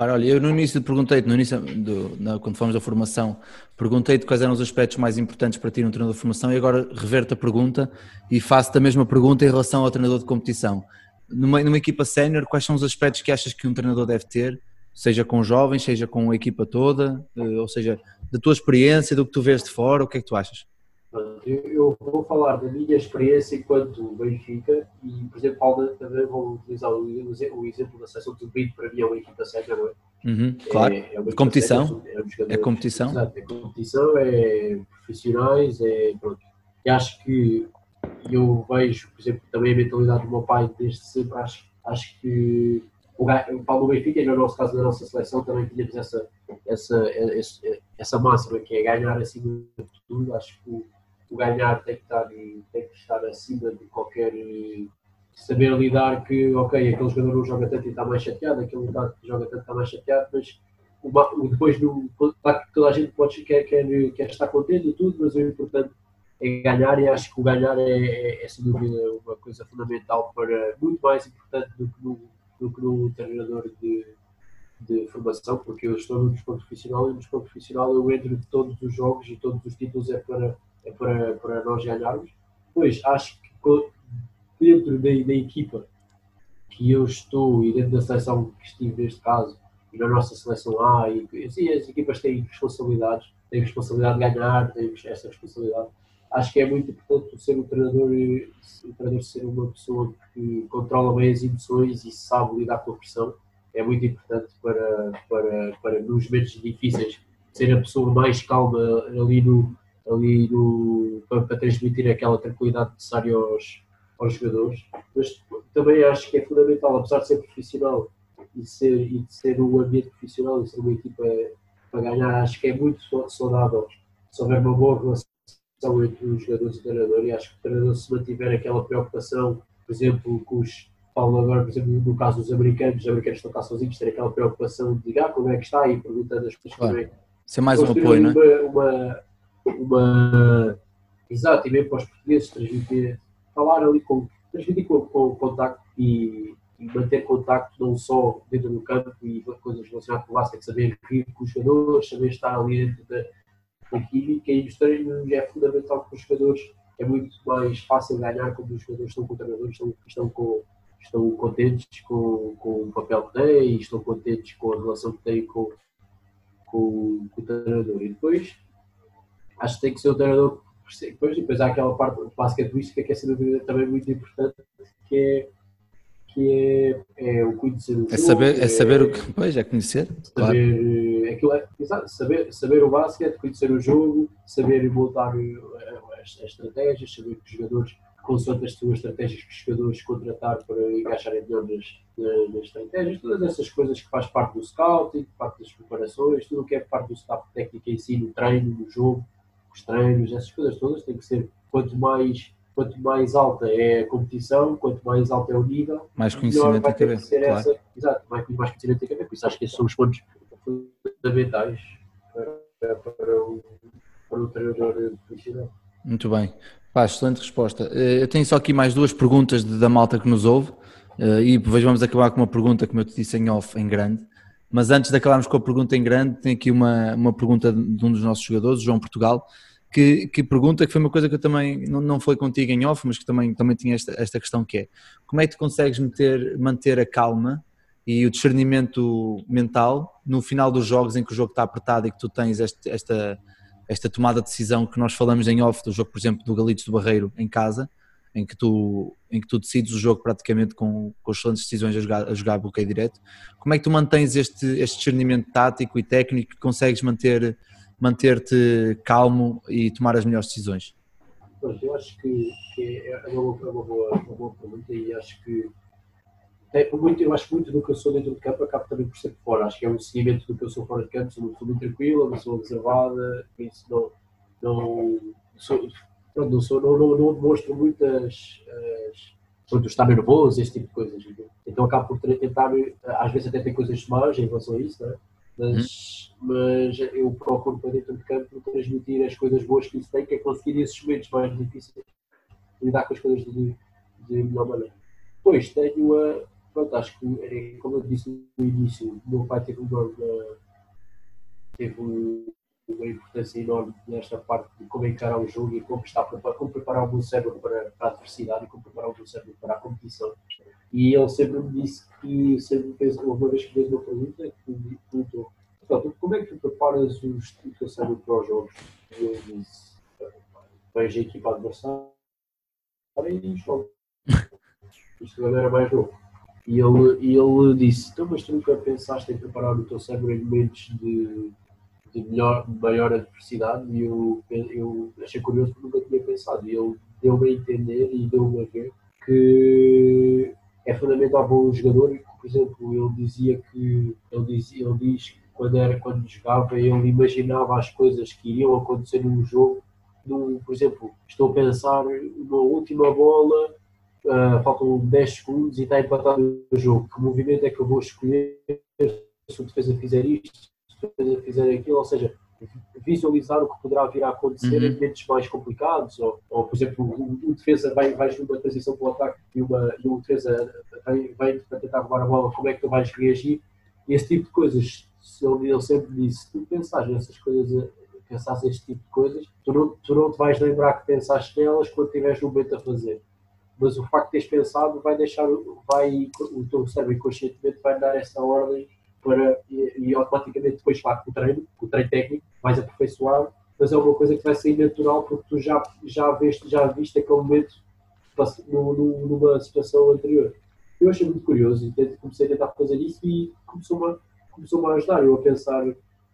Olha, eu no início perguntei-te, no início, do, na, quando falamos da formação, perguntei-te quais eram os aspectos mais importantes para ti no treinador de formação e agora reverto a pergunta e faço-te a mesma pergunta em relação ao treinador de competição. Numa, numa equipa sénior, quais são os aspectos que achas que um treinador deve ter, seja com jovens, seja com a equipa toda, eh, ou seja, da tua experiência, do que tu vês de fora, o que é que tu achas? Eu vou falar da minha experiência enquanto Benfica e, por exemplo, Paulo, também vou utilizar o exemplo da seleção de Brito, para mim é uma equipa séria, não é? Uhum, claro, é, é competição, é, é competição. Exato, é competição, é profissionais, é pronto. E acho que eu vejo, por exemplo, também a mentalidade do meu pai desde sempre, acho, acho que o, o Paulo Benfica, e no nosso caso, na nossa seleção, também tínhamos essa, essa, essa, essa máxima que é ganhar acima de tudo. Acho que o ganhar tem que estar, tem que estar acima de qualquer. saber lidar que, ok, aquele jogador não joga tanto e está mais chateado, aquele que joga tanto está mais chateado, mas o, depois no, toda a gente pode, quer, quer, quer estar contente e tudo, mas o importante é ganhar e acho que o ganhar é, é, é sem dúvida uma coisa fundamental para muito mais importante do que no, do que no treinador de, de formação, porque eu estou no desporto profissional e no desporto profissional eu entro de todos os jogos e todos os títulos é para para, para nós ganharmos. Pois, acho que dentro da, da equipa que eu estou e dentro da seleção que estive neste caso, e na nossa seleção A, e as equipas têm responsabilidades, têm responsabilidade de ganhar, temos essa responsabilidade. Acho que é muito importante ser um treinador, o treinador ser uma pessoa que controla bem as emoções e sabe lidar com a pressão. É muito importante para, para, para nos momentos difíceis, ser a pessoa mais calma ali no, ali no, para, para transmitir aquela tranquilidade necessária aos, aos jogadores. Mas também acho que é fundamental, apesar de ser profissional e de ser, e de ser um ambiente profissional e ser uma equipa para ganhar, acho que é muito saudável se houver uma boa relação entre os jogadores e o treinador. E acho que o treinador, se mantiver aquela preocupação, por exemplo, com os. Falo agora, por exemplo, no caso dos americanos, os americanos estão cá sozinhos, ter aquela preocupação de ligar ah, como é que está e perguntando as pessoas claro. como é. Ser mais um apoio, não é? Uma, uma, exato, e mesmo para os portugueses transmitir, falar ali com transmitir com, com o contacto e, e, manter contacto não só dentro do campo e coisas relacionadas com o basquete, saber rir com os jogadores, saber estar ali dentro da, da química e nos treinos é fundamental para os jogadores. É muito mais fácil ganhar quando os jogadores estão com estão, estão, com, estão contentes com, com o papel que têm, estão contentes com a relação que têm com, com, com o treinador. E depois, acho que tem que ser o treinador depois, depois há aquela parte basquetebolística que é sem dúvida também muito importante, que é, que é, é o conhecer o jogo. É saber, é, é saber o que. Pois, é conhecer. Saber, claro. Eh, é, exato, saber, saber o basquete, conhecer o jogo, saber montar eh, as, as estratégias, saber que os jogadores, consoante as suas estratégias, que os jogadores contratar para encaixarem melhor nas, nas, estratégias, todas essas coisas que faz parte do scouting, parte das preparações, tudo o que é parte do staff técnico em si, no treino, no jogo os treinos, essas coisas todas têm que ser quanto mais quanto mais alta é a competição, quanto mais alto é o nível, mais conhecimento vai ter que ser claro. essa, exato, mais, mais conhecimento tem que haver, por isso acho que esses são os pontos fundamentais para, para, o, para o treinador profissional. Muito bem, Pá, excelente resposta. Eh, eu tenho só aqui mais duas perguntas da malta que nos ouve eh, e depois vamos acabar com uma pergunta, como eu te disse em off, em grande. Mas antes de acabarmos com a pergunta em grande, tem aqui uma, uma pergunta de um dos nossos jogadores, João Portugal, que, que pergunta, que foi uma coisa que eu também, não, não foi contigo em off, mas que também, também tinha esta, esta questão que é, como é que tu consegues meter, manter a calma e o discernimento mental no final dos jogos em que o jogo está apertado e que tu tens este, esta, esta tomada de decisão que nós falamos em off do jogo, por exemplo, do Galitos do Barreiro em casa, em que tu, em que tu decides o jogo praticamente com, com excelentes decisões a jogar, a jogar bloqueio direto. Como é que tu mantens este, este discernimento tático e técnico que consegues manter, manter-te calmo e tomar as melhores decisões? eu acho que, que é, uma, boa, uma, boa, uma boa pergunta e acho que é muito, eu acho muito do que eu sou dentro de campo acaba também por ser fora. Acho que é um seguimento do que eu sou fora de campo, sou pessoa muito tranquila, uma pessoa reservada, isso não, não sou, não, sou, não, não, não demonstro muitas. As, quando estar nervoso, esse tipo de coisas. Então acabo por tentar, às vezes até tem coisas más em relação a isso, é? mas, hum. mas eu procuro para dentro de campo transmitir as coisas boas que isso tem, que é conseguir esses momentos mais difíceis lidar com as coisas de, de melhor maneira. Depois tenho a. Pronto, acho que, como eu disse no início, o meu pai teve uma. teve um, uma importância enorme nesta parte de como encarar o jogo e como, está, como preparar o meu cérebro para, a adversidade e como preparar o meu cérebro para a competição. E ele sempre me disse que, sempre fez, uma vez que fez uma pergunta, que me perguntou, como é que tu preparas o teu cérebro para os jogos? E eu disse, vejo a equipa adversária e jogo. Isto quando era mais novo. E ele, ele disse, então, mas tu nunca pensaste em preparar o teu cérebro em momentos de de melhor, maior adversidade e eu, eu achei curioso porque nunca tinha pensado. E ele deu-me a entender e deu-me a ver que é fundamental para um jogador. Por exemplo, ele dizia que ele, diz, ele diz que quando, era, quando jogava ele imaginava as coisas que iriam acontecer num jogo. Num, por exemplo, estou a pensar numa última bola uh, faltam 10 segundos e está empatado o jogo. Que movimento é que eu vou escolher se o defesa fizer isto fizer aquilo, ou seja, visualizar o que poderá vir a acontecer uhum. em momentos mais complicados, ou, ou por exemplo, um, um defesa vai, vai numa transição para o ataque e, uma, e um defesa vem, vem para tentar roubar a bola, como é que tu vais reagir? E esse tipo de coisas, ele, ele sempre disse, tu pensares nessas coisas, pensares este tipo de coisas, tu não, tu não te vais lembrar que pensaste nelas quando estiveres no momento a fazer. mas o facto de teres pensado vai deixar, vai, o teu cérebro inconscientemente vai dar essa ordem para, e, e automaticamente depois, claro, com o treino, com o treino técnico, vais aperfeiçoar, mas é uma coisa que vai sair natural porque tu já, já, veste, já viste aquele momento numa situação anterior. Eu achei muito curioso e comecei a tentar fazer isso e começou-me começou a ajudar. Eu a pensar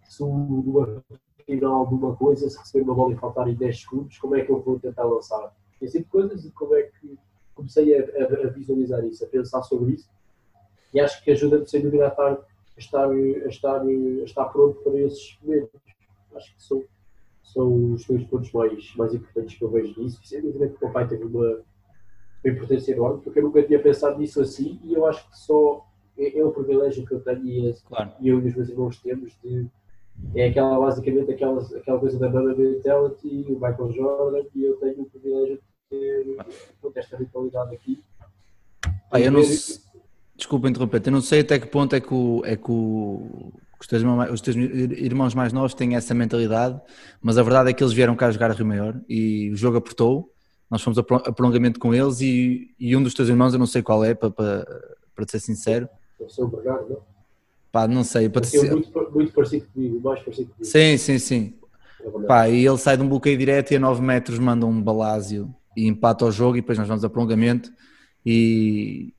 se numa final de uma coisa, se receber uma bola e faltarem 10 segundos, como é que eu vou tentar lançar? Esse tipo de coisas e como é que comecei a, a, a, visualizar isso, a pensar sobre isso. E acho que ajuda-me sem dúvida a estar, a estar, a estar, a estar pronto para esses momentos. Acho que são, são os dois pontos mais, mais importantes que eu vejo disso. E sem dúvida que o meu pai teve uma, uma importância enorme, porque eu nunca tinha pensado nisso assim e eu acho que só é, é um privilégio que eu tenho e, claro. e eu e os meus irmãos temos de é aquela basicamente aquela, aquela coisa da Mama Mentality, o Michael Jordan e eu tenho o privilégio de ter esta mentalidade aqui. Ah, eu não Desculpa interromper, eu não sei até que ponto é que, o, é que o, os, teus irmãos, os teus irmãos mais novos têm essa mentalidade, mas a verdade é que eles vieram cá jogar a Rio Maior e o jogo apertou nós fomos a prolongamento com eles e, e um dos teus irmãos, eu não sei qual é, para, para, para ser sincero. Deve ser o Bernardo, não? Pá, não sei. Para ser... muito, muito parecido comigo, mais parecido comigo. Sim, sim, sim. É Pá, e ele sai de um bloqueio direto e a 9 metros manda um balásio e empata o jogo e depois nós vamos a prolongamento e,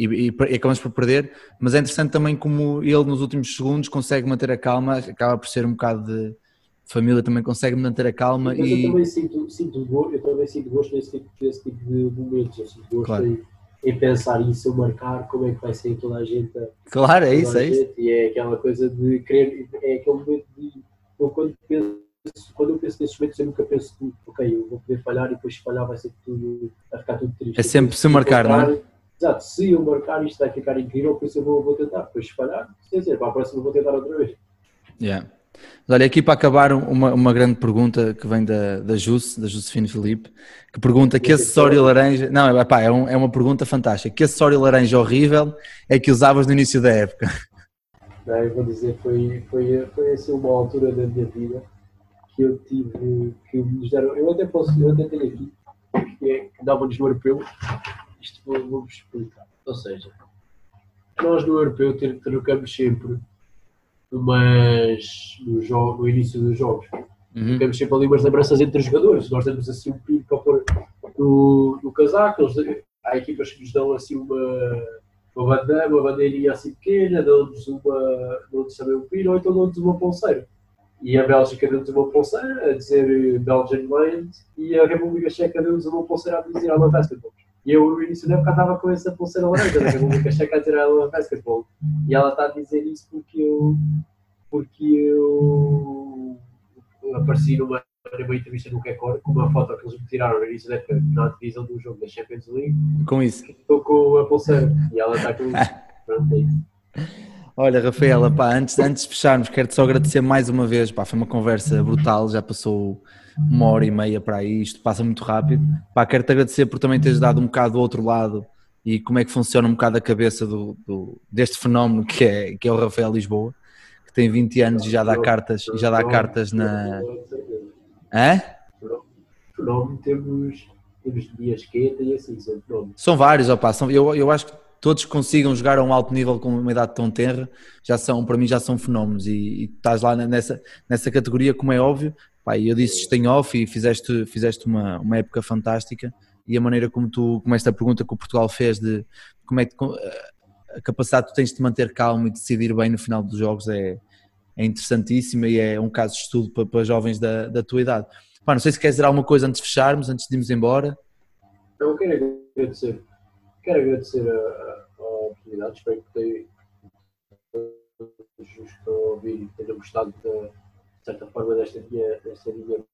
e, e, e, acabamos por perder. Mas é interessante também como ele nos últimos segundos consegue manter a calma, acaba por ser um bocado de família também consegue manter a calma. Mas e... eu também sinto, sinto gosto, eu também sinto gosto nesse tipo, nesse tipo de momentos, eu sinto gosto claro. em, em, pensar em se eu marcar, como é que vai ser toda a gente. Claro, é isso, é isso. E é aquela coisa de querer, é aquele momento de eu quando penso, quando eu penso nesses momentos eu nunca penso ok, eu vou poder falhar e depois se falhar vai ser tudo, vai ficar tudo triste. É sempre se marcar, não é? Exato, se eu marcar isto vai ficar incrível, por isso eu vou, vou tentar, depois se falhar, quer dizer, para a próxima vou tentar outra vez. Yeah. Olha, aqui para acabar, uma, uma grande pergunta que vem da, da Jus, da Josefina Filipe, que pergunta que acessório laranja. Não, é, pá, é, um, é uma pergunta fantástica. Que acessório laranja horrível é que usavas no início da época? Não, eu vou dizer, foi, foi, foi assim uma altura da minha vida que eu tive, que nos deram. Eu até posso, eu até tenho aqui, que, é, que dava-nos no europeu. Isto vou-vos vou explicar. Ou seja, nós no europeu trocamos sempre mas no, jogo, no início dos jogos. Uhum. Temos sempre ali umas lembranças entre os jogadores. Nós temos assim um pico para pôr no, no casaco. Eles, há equipas que nos dão assim uma, uma, bandeira, uma bandeirinha assim pequena, dão-nos uma, dão também um pino ou então dão-nos uma pulseira. E a Bélgica deu-nos uma pulseira a dizer Belgian Mind e a República Checa deu-nos uma pulseira a dizer Alma Basketball. E eu no início da época estava com essa pulseira laranja da República Checa a dizer Alma Basketball. E ela está a dizer isso porque eu, porque eu apareci numa, numa entrevista no Kekor com uma foto que eles me tiraram no início da época na divisão do jogo da Champions League. Com isso. Estou com a pulseira e ela está com isso. Pronto, é isso. Olha, Rafaela, pá, antes, antes de fecharmos, quero-te só agradecer mais uma vez. Pá, foi uma conversa brutal, já passou uma hora e meia para aí, isto passa muito rápido. Pá, quero-te agradecer por também teres dado um bocado do outro lado e como é que funciona um bocado a cabeça do, do, deste fenómeno que é, que é o Rafael Lisboa, que tem 20 anos e já dá cartas, já dá cartas na. Hã? Fenómeno temos, temos dias quentes e assim, são São vários, opa, são, eu, eu acho que todos consigam jogar a um alto nível com uma idade tão tenra, já são, para mim já são fenómenos e, e estás lá nessa, nessa categoria, como é óbvio, pá, eu disse isto em off e fizeste, fizeste uma, uma época fantástica e a maneira como tu, como esta pergunta que o Portugal fez de como é que a capacidade que tu tens de manter calmo e decidir bem no final dos jogos é, é interessantíssima e é um caso de estudo para, para jovens da, da tua idade. Pá, não sei se queres dizer alguma coisa antes de fecharmos, antes de irmos embora. Eu quero agradecer Quero agradecer a, a oportunidade, espero que que estão a ouvir tenham gostado de certa forma desta minha, desta minha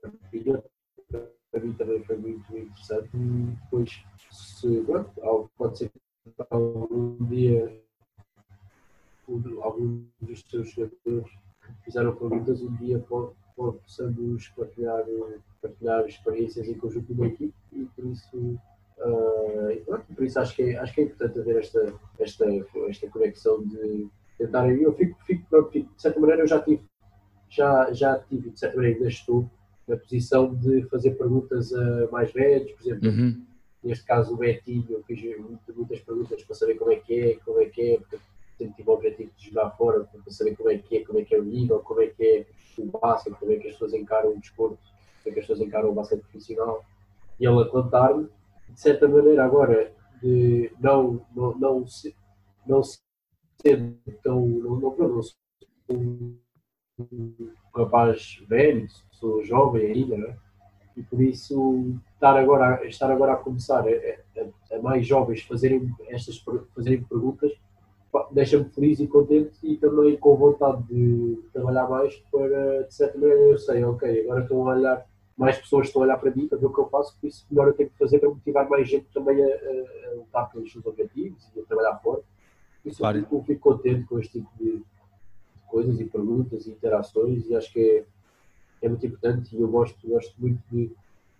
partilha. Para mim também foi muito interessante. E depois, se, pronto, pode ser que algum dia algum dos seus jogadores fizeram perguntas um dia possamos partilhar, partilhar experiências em conjunto com a equipe e por isso Uh, por isso acho que, é, acho que é importante haver esta, esta, esta conexão de tentar. Eu fico, fico, fico, de certa maneira, eu já tive, já, já tive, de certa maneira, ainda estou na posição de fazer perguntas a mais velhos, por exemplo. Uhum. Neste caso, o Betinho, eu fiz muitas perguntas para saber como é que é, como é que é, porque sempre tive o objetivo de jogar fora, para saber como é que é, como é que é o nível, como é que é o basquete, como é que as pessoas encaram o desporto, como é que as pessoas encaram o basquete profissional. E ele a contar-me, de certa maneira, agora, de não, não, não, ser, não ser tão. Não, não, sou um, um rapaz velho, sou jovem ainda, né? e por isso estar agora, estar agora a começar a, a, a mais jovens fazerem estas fazerem perguntas deixa-me feliz e contente e também com vontade de trabalhar mais para, de certa maneira, eu sei, ok, agora estão a olhar, mais pessoas estão a olhar para mim, para ver o que eu faço, por isso melhor eu tenho que fazer para motivar mais gente também a, a, a lutar pelos seus objetivos e a trabalhar fora. Isso claro. eu, fico, contente com este tipo de, coisas e perguntas e interações e acho que é, é muito importante e eu gosto, gosto muito de,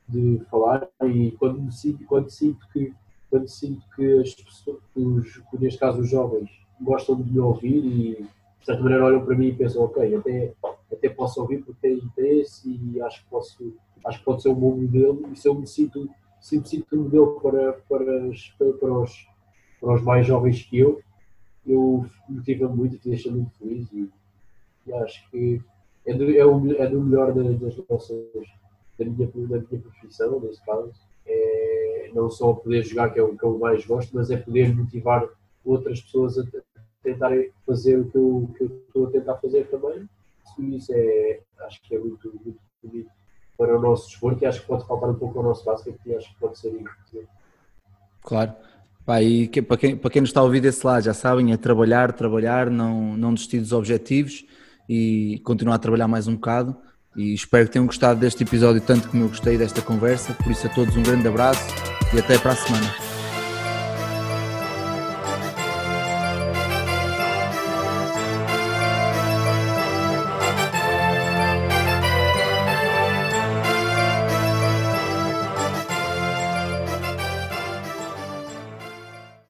de falar e quando, sinto, quando sinto que quando sinto que as pessoas, os, neste caso os jovens, gostam de me ouvir e de certa maneira olham para mim e pensam, ok, até, até posso ouvir porque tem interesse e acho que, posso, acho que pode ser um bom modelo e se eu me sinto, se me sinto um modelo para, para, para, os, para os mais jovens que eu, eu motiva-me muito e deixa muito feliz e, e acho que é do, é, o, é do melhor das, das nossas, da minha, da minha profissão, nesse caso, é não só poder jogar, que é o que eu mais gosto, mas é poder motivar outras pessoas a tentarem fazer o que eu, que eu estou a tentar fazer também. Isso é, acho que é muito, muito bonito para o nosso desporto e acho que pode faltar um pouco ao nosso basquete e acho que pode ser importante. Claro. Pá, e que, para, quem, para quem nos está a ouvir desse lado, já sabem, é trabalhar, trabalhar, não, não desistir dos objetivos e continuar a trabalhar mais um bocado. E espero que tenham gostado deste episódio tanto como eu gostei desta conversa. Por isso, a todos um grande abraço e até para a semana.